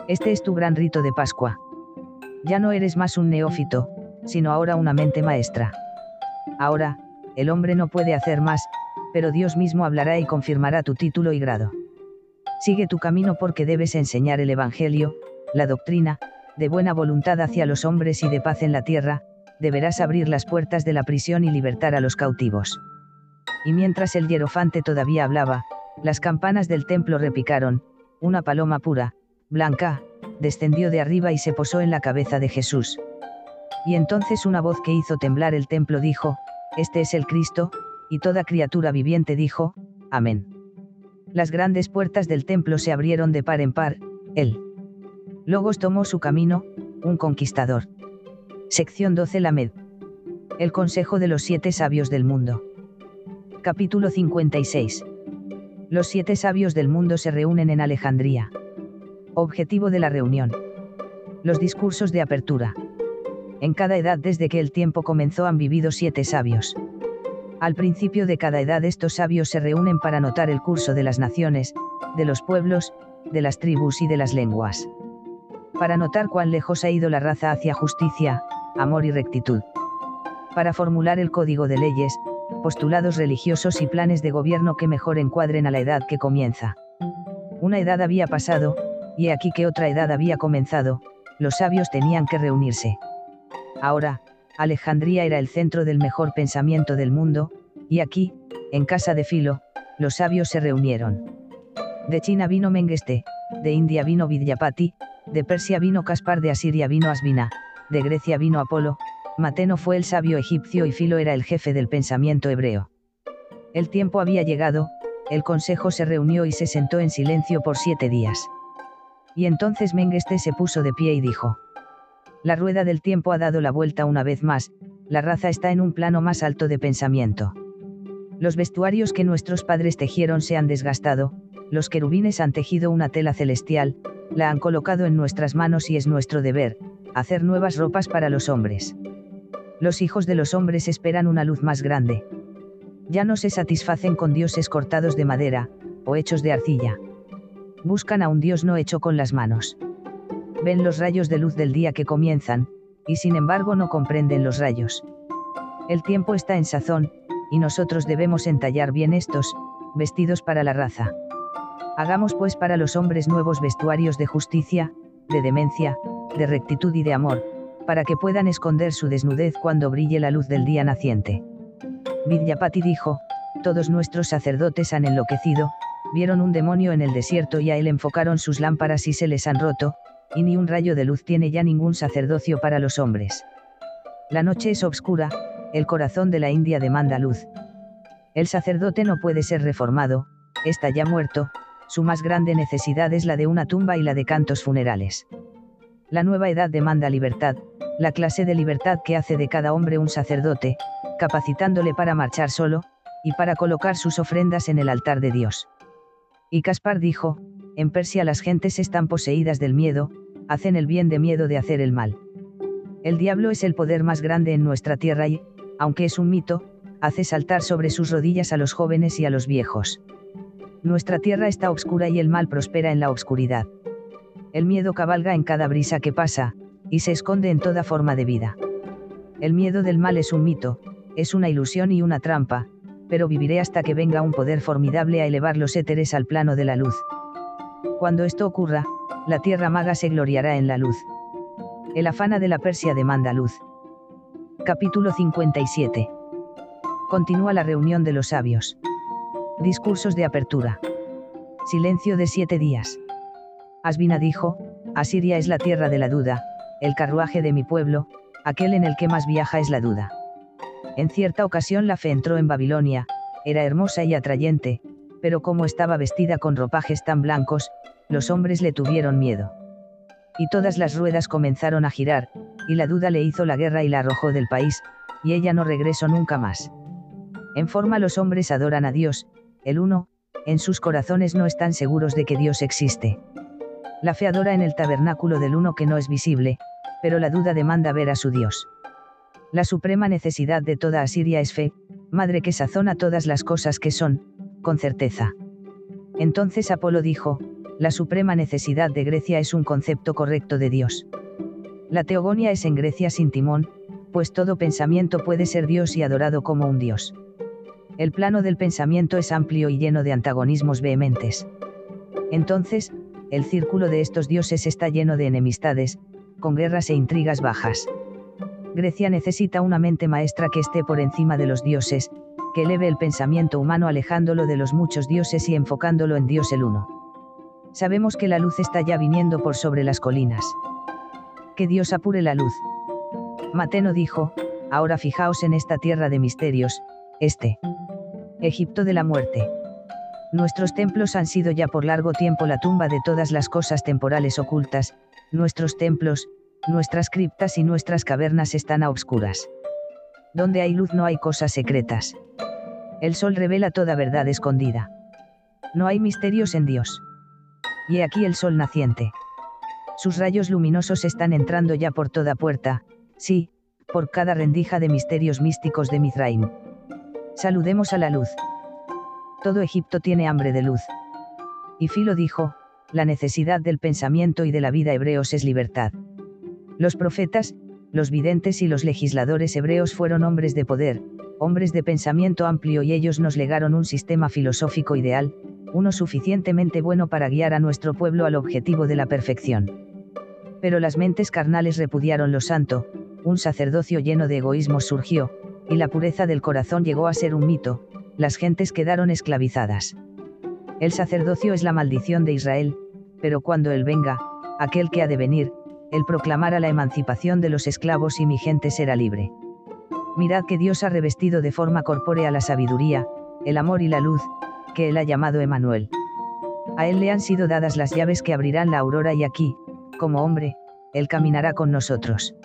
Este es tu gran rito de Pascua. Ya no eres más un neófito, sino ahora una mente maestra. Ahora, el hombre no puede hacer más, pero Dios mismo hablará y confirmará tu título y grado. Sigue tu camino porque debes enseñar el Evangelio, la doctrina, de buena voluntad hacia los hombres y de paz en la tierra, deberás abrir las puertas de la prisión y libertar a los cautivos y mientras el hierofante todavía hablaba, las campanas del templo repicaron, una paloma pura, blanca, descendió de arriba y se posó en la cabeza de Jesús. Y entonces una voz que hizo temblar el templo dijo, Este es el Cristo, y toda criatura viviente dijo, Amén. Las grandes puertas del templo se abrieron de par en par, él. Logos tomó su camino, un conquistador. Sección 12 Lamed. El Consejo de los Siete Sabios del Mundo. Capítulo 56. Los siete sabios del mundo se reúnen en Alejandría. Objetivo de la reunión. Los discursos de apertura. En cada edad desde que el tiempo comenzó han vivido siete sabios. Al principio de cada edad estos sabios se reúnen para notar el curso de las naciones, de los pueblos, de las tribus y de las lenguas. Para notar cuán lejos ha ido la raza hacia justicia, amor y rectitud. Para formular el código de leyes, postulados religiosos y planes de gobierno que mejor encuadren a la edad que comienza. Una edad había pasado, y aquí que otra edad había comenzado, los sabios tenían que reunirse. Ahora, Alejandría era el centro del mejor pensamiento del mundo, y aquí, en casa de Filo, los sabios se reunieron. De China vino Mengeste, de India vino Vidyapati, de Persia vino Caspar, de Asiria vino Asvina, de Grecia vino Apolo, Mateno fue el sabio egipcio y Filo era el jefe del pensamiento hebreo. El tiempo había llegado, el consejo se reunió y se sentó en silencio por siete días. Y entonces Mengeste se puso de pie y dijo, La rueda del tiempo ha dado la vuelta una vez más, la raza está en un plano más alto de pensamiento. Los vestuarios que nuestros padres tejieron se han desgastado, los querubines han tejido una tela celestial, la han colocado en nuestras manos y es nuestro deber, hacer nuevas ropas para los hombres los hijos de los hombres esperan una luz más grande. Ya no se satisfacen con dioses cortados de madera, o hechos de arcilla. Buscan a un dios no hecho con las manos. Ven los rayos de luz del día que comienzan, y sin embargo no comprenden los rayos. El tiempo está en sazón, y nosotros debemos entallar bien estos, vestidos para la raza. Hagamos pues para los hombres nuevos vestuarios de justicia, de demencia, de rectitud y de amor, para que puedan esconder su desnudez cuando brille la luz del día naciente. Vidyapati dijo, todos nuestros sacerdotes han enloquecido, vieron un demonio en el desierto y a él enfocaron sus lámparas y se les han roto, y ni un rayo de luz tiene ya ningún sacerdocio para los hombres. La noche es obscura, el corazón de la India demanda luz. El sacerdote no puede ser reformado, está ya muerto, su más grande necesidad es la de una tumba y la de cantos funerales. La nueva edad demanda libertad, la clase de libertad que hace de cada hombre un sacerdote, capacitándole para marchar solo, y para colocar sus ofrendas en el altar de Dios. Y Caspar dijo, en Persia las gentes están poseídas del miedo, hacen el bien de miedo de hacer el mal. El diablo es el poder más grande en nuestra tierra y, aunque es un mito, hace saltar sobre sus rodillas a los jóvenes y a los viejos. Nuestra tierra está oscura y el mal prospera en la oscuridad. El miedo cabalga en cada brisa que pasa, y se esconde en toda forma de vida. El miedo del mal es un mito, es una ilusión y una trampa, pero viviré hasta que venga un poder formidable a elevar los éteres al plano de la luz. Cuando esto ocurra, La tierra maga se gloriará en la luz. El afana de la Persia demanda luz. Capítulo 57. Continúa la reunión de los sabios. Discursos de apertura. Silencio de siete días. Asbina dijo, Asiria es la tierra de la duda, el carruaje de mi pueblo, aquel en el que más viaja es la duda. En cierta ocasión la fe entró en Babilonia, era hermosa y atrayente, pero como estaba vestida con ropajes tan blancos, los hombres le tuvieron miedo. Y todas las ruedas comenzaron a girar, y la duda le hizo la guerra y la arrojó del país, y ella no regresó nunca más. En forma los hombres adoran a Dios, el uno, en sus corazones no están seguros de que Dios existe. La fe adora en el tabernáculo del uno que no es visible, pero la duda demanda ver a su Dios. La suprema necesidad de toda Asiria es fe, madre que sazona todas las cosas que son, con certeza. Entonces Apolo dijo, la suprema necesidad de Grecia es un concepto correcto de Dios. La teogonia es en Grecia sin timón, pues todo pensamiento puede ser Dios y adorado como un Dios. El plano del pensamiento es amplio y lleno de antagonismos vehementes. Entonces, el círculo de estos dioses está lleno de enemistades, con guerras e intrigas bajas. Grecia necesita una mente maestra que esté por encima de los dioses, que eleve el pensamiento humano alejándolo de los muchos dioses y enfocándolo en Dios el uno. Sabemos que la luz está ya viniendo por sobre las colinas. Que Dios apure la luz. Mateno dijo, ahora fijaos en esta tierra de misterios, este. Egipto de la muerte. Nuestros templos han sido ya por largo tiempo la tumba de todas las cosas temporales ocultas, nuestros templos, nuestras criptas y nuestras cavernas están a obscuras. Donde hay luz no hay cosas secretas. El sol revela toda verdad escondida. No hay misterios en Dios. Y aquí el sol naciente. Sus rayos luminosos están entrando ya por toda puerta, sí, por cada rendija de misterios místicos de Mizraim. Saludemos a la luz. Todo Egipto tiene hambre de luz. Y Filo dijo, la necesidad del pensamiento y de la vida hebreos es libertad. Los profetas, los videntes y los legisladores hebreos fueron hombres de poder, hombres de pensamiento amplio y ellos nos legaron un sistema filosófico ideal, uno suficientemente bueno para guiar a nuestro pueblo al objetivo de la perfección. Pero las mentes carnales repudiaron lo santo, un sacerdocio lleno de egoísmo surgió, y la pureza del corazón llegó a ser un mito, las gentes quedaron esclavizadas. El sacerdocio es la maldición de Israel, pero cuando Él venga, aquel que ha de venir, Él proclamará la emancipación de los esclavos y mi gente será libre. Mirad que Dios ha revestido de forma corpórea la sabiduría, el amor y la luz, que Él ha llamado Emanuel. A Él le han sido dadas las llaves que abrirán la aurora y aquí, como hombre, Él caminará con nosotros.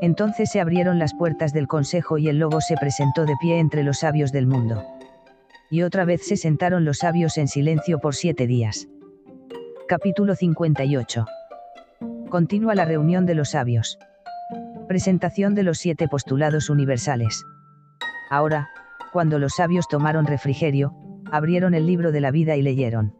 Entonces se abrieron las puertas del consejo y el lobo se presentó de pie entre los sabios del mundo y otra vez se sentaron los sabios en silencio por siete días. Capítulo 58. Continúa la reunión de los sabios. Presentación de los siete postulados universales. Ahora, cuando los sabios tomaron refrigerio, abrieron el libro de la vida y leyeron.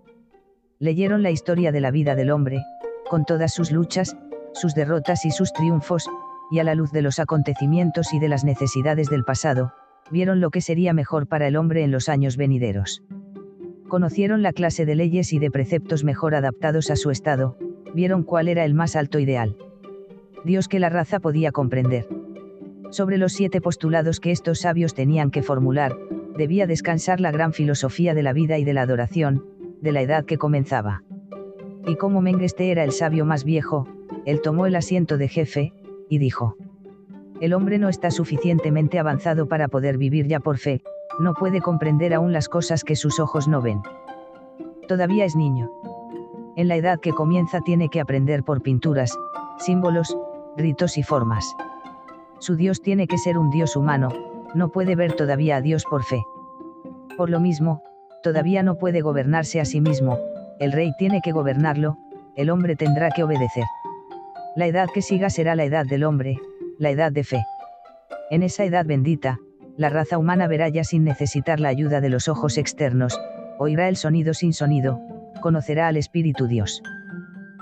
Leyeron la historia de la vida del hombre, con todas sus luchas, sus derrotas y sus triunfos, y a la luz de los acontecimientos y de las necesidades del pasado, vieron lo que sería mejor para el hombre en los años venideros. Conocieron la clase de leyes y de preceptos mejor adaptados a su estado, vieron cuál era el más alto ideal. Dios que la raza podía comprender. Sobre los siete postulados que estos sabios tenían que formular, debía descansar la gran filosofía de la vida y de la adoración, de la edad que comenzaba. Y como Mengeste era el sabio más viejo, él tomó el asiento de jefe, y dijo, el hombre no está suficientemente avanzado para poder vivir ya por fe, no puede comprender aún las cosas que sus ojos no ven. Todavía es niño. En la edad que comienza tiene que aprender por pinturas, símbolos, ritos y formas. Su Dios tiene que ser un Dios humano, no puede ver todavía a Dios por fe. Por lo mismo, todavía no puede gobernarse a sí mismo, el rey tiene que gobernarlo, el hombre tendrá que obedecer. La edad que siga será la edad del hombre, la edad de fe. En esa edad bendita, la raza humana verá ya sin necesitar la ayuda de los ojos externos, oirá el sonido sin sonido, conocerá al Espíritu Dios.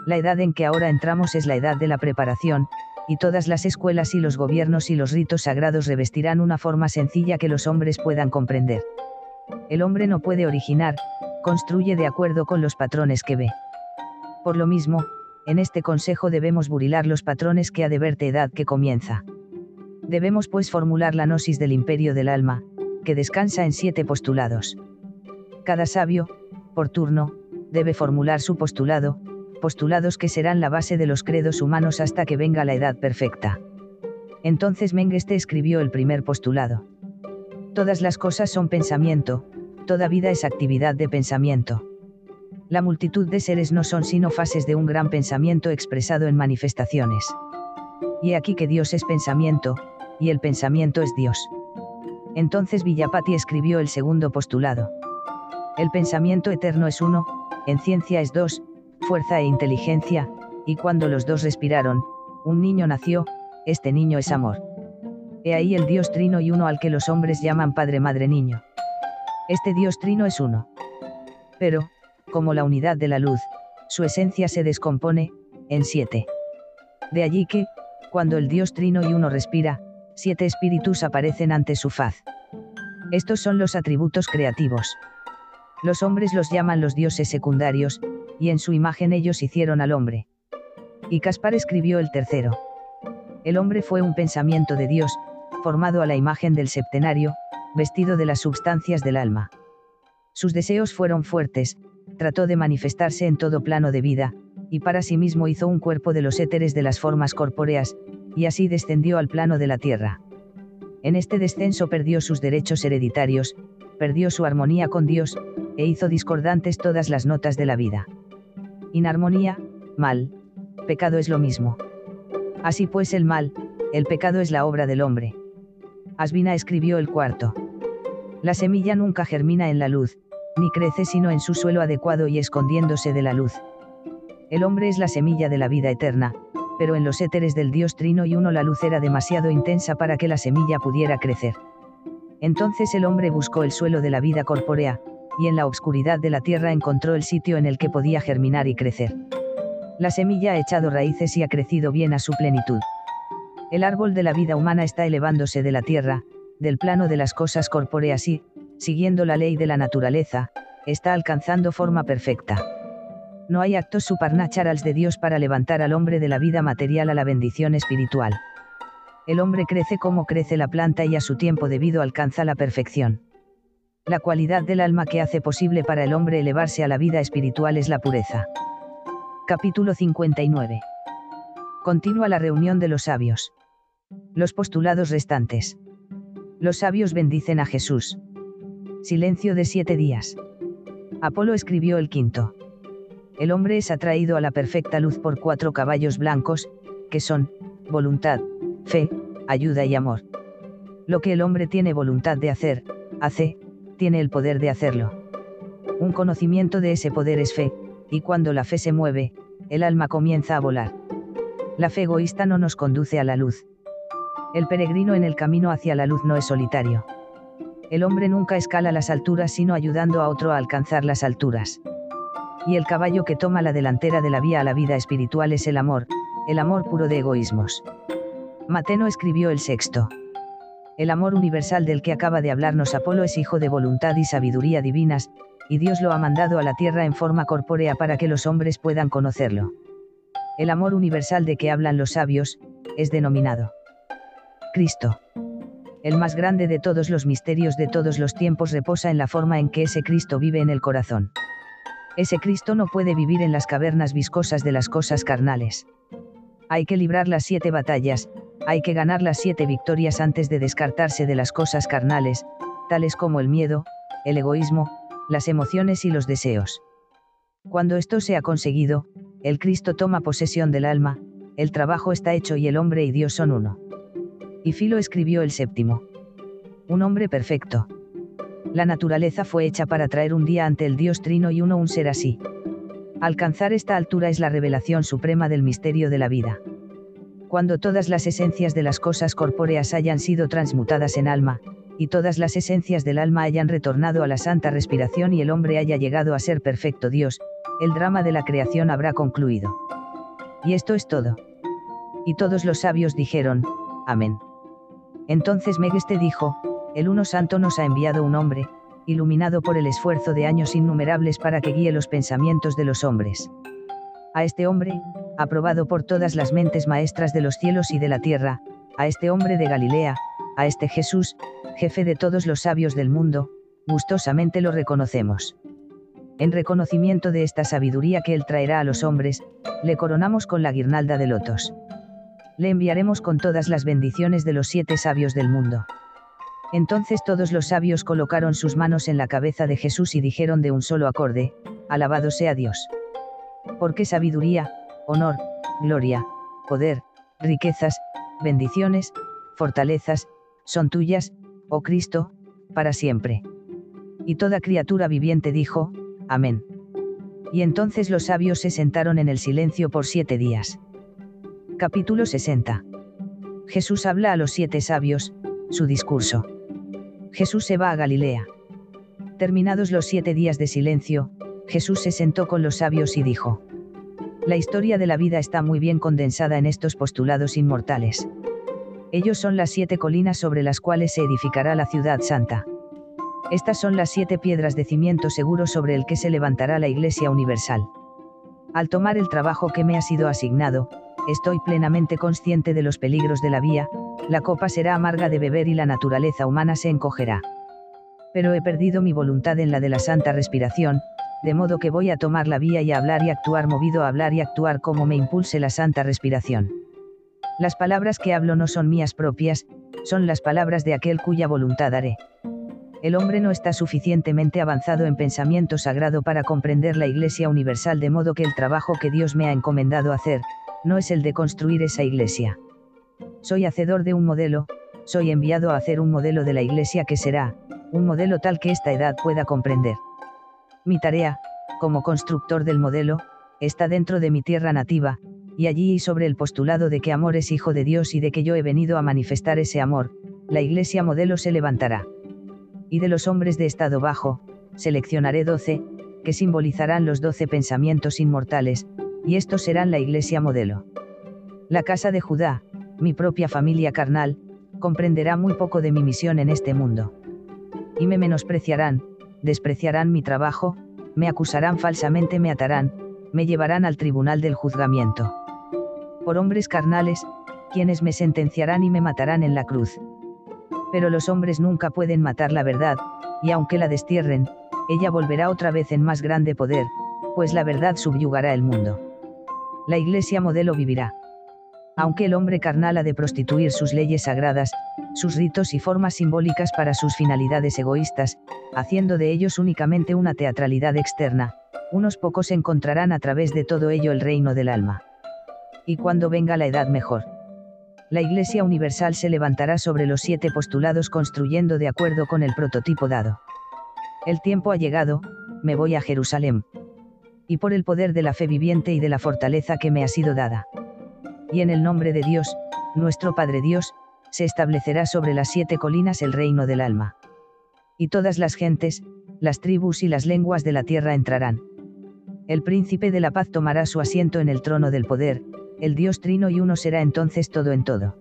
La edad en que ahora entramos es la edad de la preparación, y todas las escuelas y los gobiernos y los ritos sagrados revestirán una forma sencilla que los hombres puedan comprender. El hombre no puede originar, construye de acuerdo con los patrones que ve. Por lo mismo, en este consejo debemos burilar los patrones que ha de verte edad que comienza. Debemos pues formular la gnosis del imperio del alma, que descansa en siete postulados. Cada sabio, por turno, debe formular su postulado, postulados que serán la base de los credos humanos hasta que venga la edad perfecta. Entonces Mengeste escribió el primer postulado. Todas las cosas son pensamiento, toda vida es actividad de pensamiento. La multitud de seres no son sino fases de un gran pensamiento expresado en manifestaciones. Y aquí que Dios es pensamiento, y el pensamiento es Dios. Entonces Villapati escribió el segundo postulado. El pensamiento eterno es uno, en ciencia es dos, fuerza e inteligencia, y cuando los dos respiraron, un niño nació, este niño es amor. He ahí el Dios trino y uno al que los hombres llaman Padre Madre Niño. Este Dios trino es uno. Pero, como la unidad de la luz, su esencia se descompone, en siete. De allí que, cuando el Dios trino y uno respira, siete espíritus aparecen ante su faz. Estos son los atributos creativos. Los hombres los llaman los dioses secundarios, y en su imagen ellos hicieron al hombre. Y Caspar escribió el tercero. El hombre fue un pensamiento de Dios, formado a la imagen del septenario, vestido de las substancias del alma. Sus deseos fueron fuertes, trató de manifestarse en todo plano de vida, y para sí mismo hizo un cuerpo de los éteres de las formas corpóreas, y así descendió al plano de la tierra. En este descenso perdió sus derechos hereditarios, perdió su armonía con Dios, e hizo discordantes todas las notas de la vida. Inarmonía, mal, pecado es lo mismo. Así pues el mal, el pecado es la obra del hombre. Asbina escribió el cuarto. La semilla nunca germina en la luz, ni crece sino en su suelo adecuado y escondiéndose de la luz. El hombre es la semilla de la vida eterna, pero en los éteres del Dios Trino y uno la luz era demasiado intensa para que la semilla pudiera crecer. Entonces el hombre buscó el suelo de la vida corpórea, y en la obscuridad de la tierra encontró el sitio en el que podía germinar y crecer. La semilla ha echado raíces y ha crecido bien a su plenitud. El árbol de la vida humana está elevándose de la tierra, del plano de las cosas corpóreas y, siguiendo la ley de la naturaleza, está alcanzando forma perfecta. No hay actos supernaturales de Dios para levantar al hombre de la vida material a la bendición espiritual. El hombre crece como crece la planta y a su tiempo debido alcanza la perfección. La cualidad del alma que hace posible para el hombre elevarse a la vida espiritual es la pureza. Capítulo 59. Continúa la reunión de los sabios. Los postulados restantes. Los sabios bendicen a Jesús. Silencio de siete días. Apolo escribió el quinto. El hombre es atraído a la perfecta luz por cuatro caballos blancos, que son, voluntad, fe, ayuda y amor. Lo que el hombre tiene voluntad de hacer, hace, tiene el poder de hacerlo. Un conocimiento de ese poder es fe, y cuando la fe se mueve, el alma comienza a volar. La fe egoísta no nos conduce a la luz. El peregrino en el camino hacia la luz no es solitario el hombre nunca escala las alturas sino ayudando a otro a alcanzar las alturas. Y el caballo que toma la delantera de la vía a la vida espiritual es el amor, el amor puro de egoísmos. Mateno escribió el sexto. El amor universal del que acaba de hablarnos Apolo es hijo de voluntad y sabiduría divinas, y Dios lo ha mandado a la tierra en forma corpórea para que los hombres puedan conocerlo. El amor universal de que hablan los sabios, es denominado Cristo el más grande de todos los misterios de todos los tiempos reposa en la forma en que ese Cristo vive en el corazón. Ese Cristo no puede vivir en las cavernas viscosas de las cosas carnales. Hay que librar las siete batallas, hay que ganar las siete victorias antes de descartarse de las cosas carnales, tales como el miedo, el egoísmo, las emociones y los deseos. Cuando esto se ha conseguido, el Cristo toma posesión del alma, el trabajo está hecho y el hombre y Dios son uno. Y Filo escribió el séptimo. Un hombre perfecto. La naturaleza fue hecha para traer un día ante el Dios Trino y uno un ser así. Alcanzar esta altura es la revelación suprema del misterio de la vida. Cuando todas las esencias de las cosas corpóreas hayan sido transmutadas en alma, y todas las esencias del alma hayan retornado a la santa respiración y el hombre haya llegado a ser perfecto Dios, el drama de la creación habrá concluido. Y esto es todo. Y todos los sabios dijeron, Amén. Entonces Megeste dijo, el uno santo nos ha enviado un hombre, iluminado por el esfuerzo de años innumerables para que guíe los pensamientos de los hombres. A este hombre, aprobado por todas las mentes maestras de los cielos y de la tierra, a este hombre de Galilea, a este Jesús, jefe de todos los sabios del mundo, gustosamente lo reconocemos. En reconocimiento de esta sabiduría que Él traerá a los hombres, le coronamos con la guirnalda de lotos. Le enviaremos con todas las bendiciones de los siete sabios del mundo. Entonces todos los sabios colocaron sus manos en la cabeza de Jesús y dijeron de un solo acorde, Alabado sea Dios. Porque sabiduría, honor, gloria, poder, riquezas, bendiciones, fortalezas, son tuyas, oh Cristo, para siempre. Y toda criatura viviente dijo, Amén. Y entonces los sabios se sentaron en el silencio por siete días. Capítulo 60. Jesús habla a los siete sabios, su discurso. Jesús se va a Galilea. Terminados los siete días de silencio, Jesús se sentó con los sabios y dijo, La historia de la vida está muy bien condensada en estos postulados inmortales. Ellos son las siete colinas sobre las cuales se edificará la ciudad santa. Estas son las siete piedras de cimiento seguro sobre el que se levantará la Iglesia Universal. Al tomar el trabajo que me ha sido asignado, estoy plenamente consciente de los peligros de la vía, la copa será amarga de beber y la naturaleza humana se encogerá. Pero he perdido mi voluntad en la de la santa respiración, de modo que voy a tomar la vía y a hablar y actuar movido a hablar y actuar como me impulse la santa respiración. Las palabras que hablo no son mías propias, son las palabras de aquel cuya voluntad haré el hombre no está suficientemente avanzado en pensamiento sagrado para comprender la Iglesia Universal de modo que el trabajo que Dios me ha encomendado hacer, no es el de construir esa Iglesia. Soy hacedor de un modelo, soy enviado a hacer un modelo de la Iglesia que será, un modelo tal que esta edad pueda comprender. Mi tarea, como constructor del modelo, está dentro de mi tierra nativa, y allí y sobre el postulado de que amor es hijo de Dios y de que yo he venido a manifestar ese amor, la Iglesia modelo se levantará y de los hombres de estado bajo, seleccionaré doce, que simbolizarán los doce pensamientos inmortales, y estos serán la iglesia modelo. La casa de Judá, mi propia familia carnal, comprenderá muy poco de mi misión en este mundo. Y me menospreciarán, despreciarán mi trabajo, me acusarán falsamente, me atarán, me llevarán al tribunal del juzgamiento. Por hombres carnales, quienes me sentenciarán y me matarán en la cruz pero los hombres nunca pueden matar la verdad, y aunque la destierren, ella volverá otra vez en más grande poder, pues la verdad subyugará el mundo. La iglesia modelo vivirá. Aunque el hombre carnal ha de prostituir sus leyes sagradas, sus ritos y formas simbólicas para sus finalidades egoístas, haciendo de ellos únicamente una teatralidad externa, unos pocos encontrarán a través de todo ello el reino del alma. Y cuando venga la edad mejor la Iglesia Universal se levantará sobre los siete postulados construyendo de acuerdo con el prototipo dado. El tiempo ha llegado, me voy a Jerusalén. Y por el poder de la fe viviente y de la fortaleza que me ha sido dada. Y en el nombre de Dios, nuestro Padre Dios, se establecerá sobre las siete colinas el reino del alma. Y todas las gentes, las tribus y las lenguas de la tierra entrarán. El príncipe de la paz tomará su asiento en el trono del poder, el Dios trino y uno será entonces todo en todo.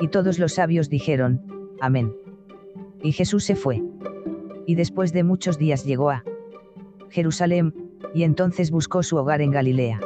Y todos los sabios dijeron, Amén. Y Jesús se fue. Y después de muchos días llegó a Jerusalén, y entonces buscó su hogar en Galilea.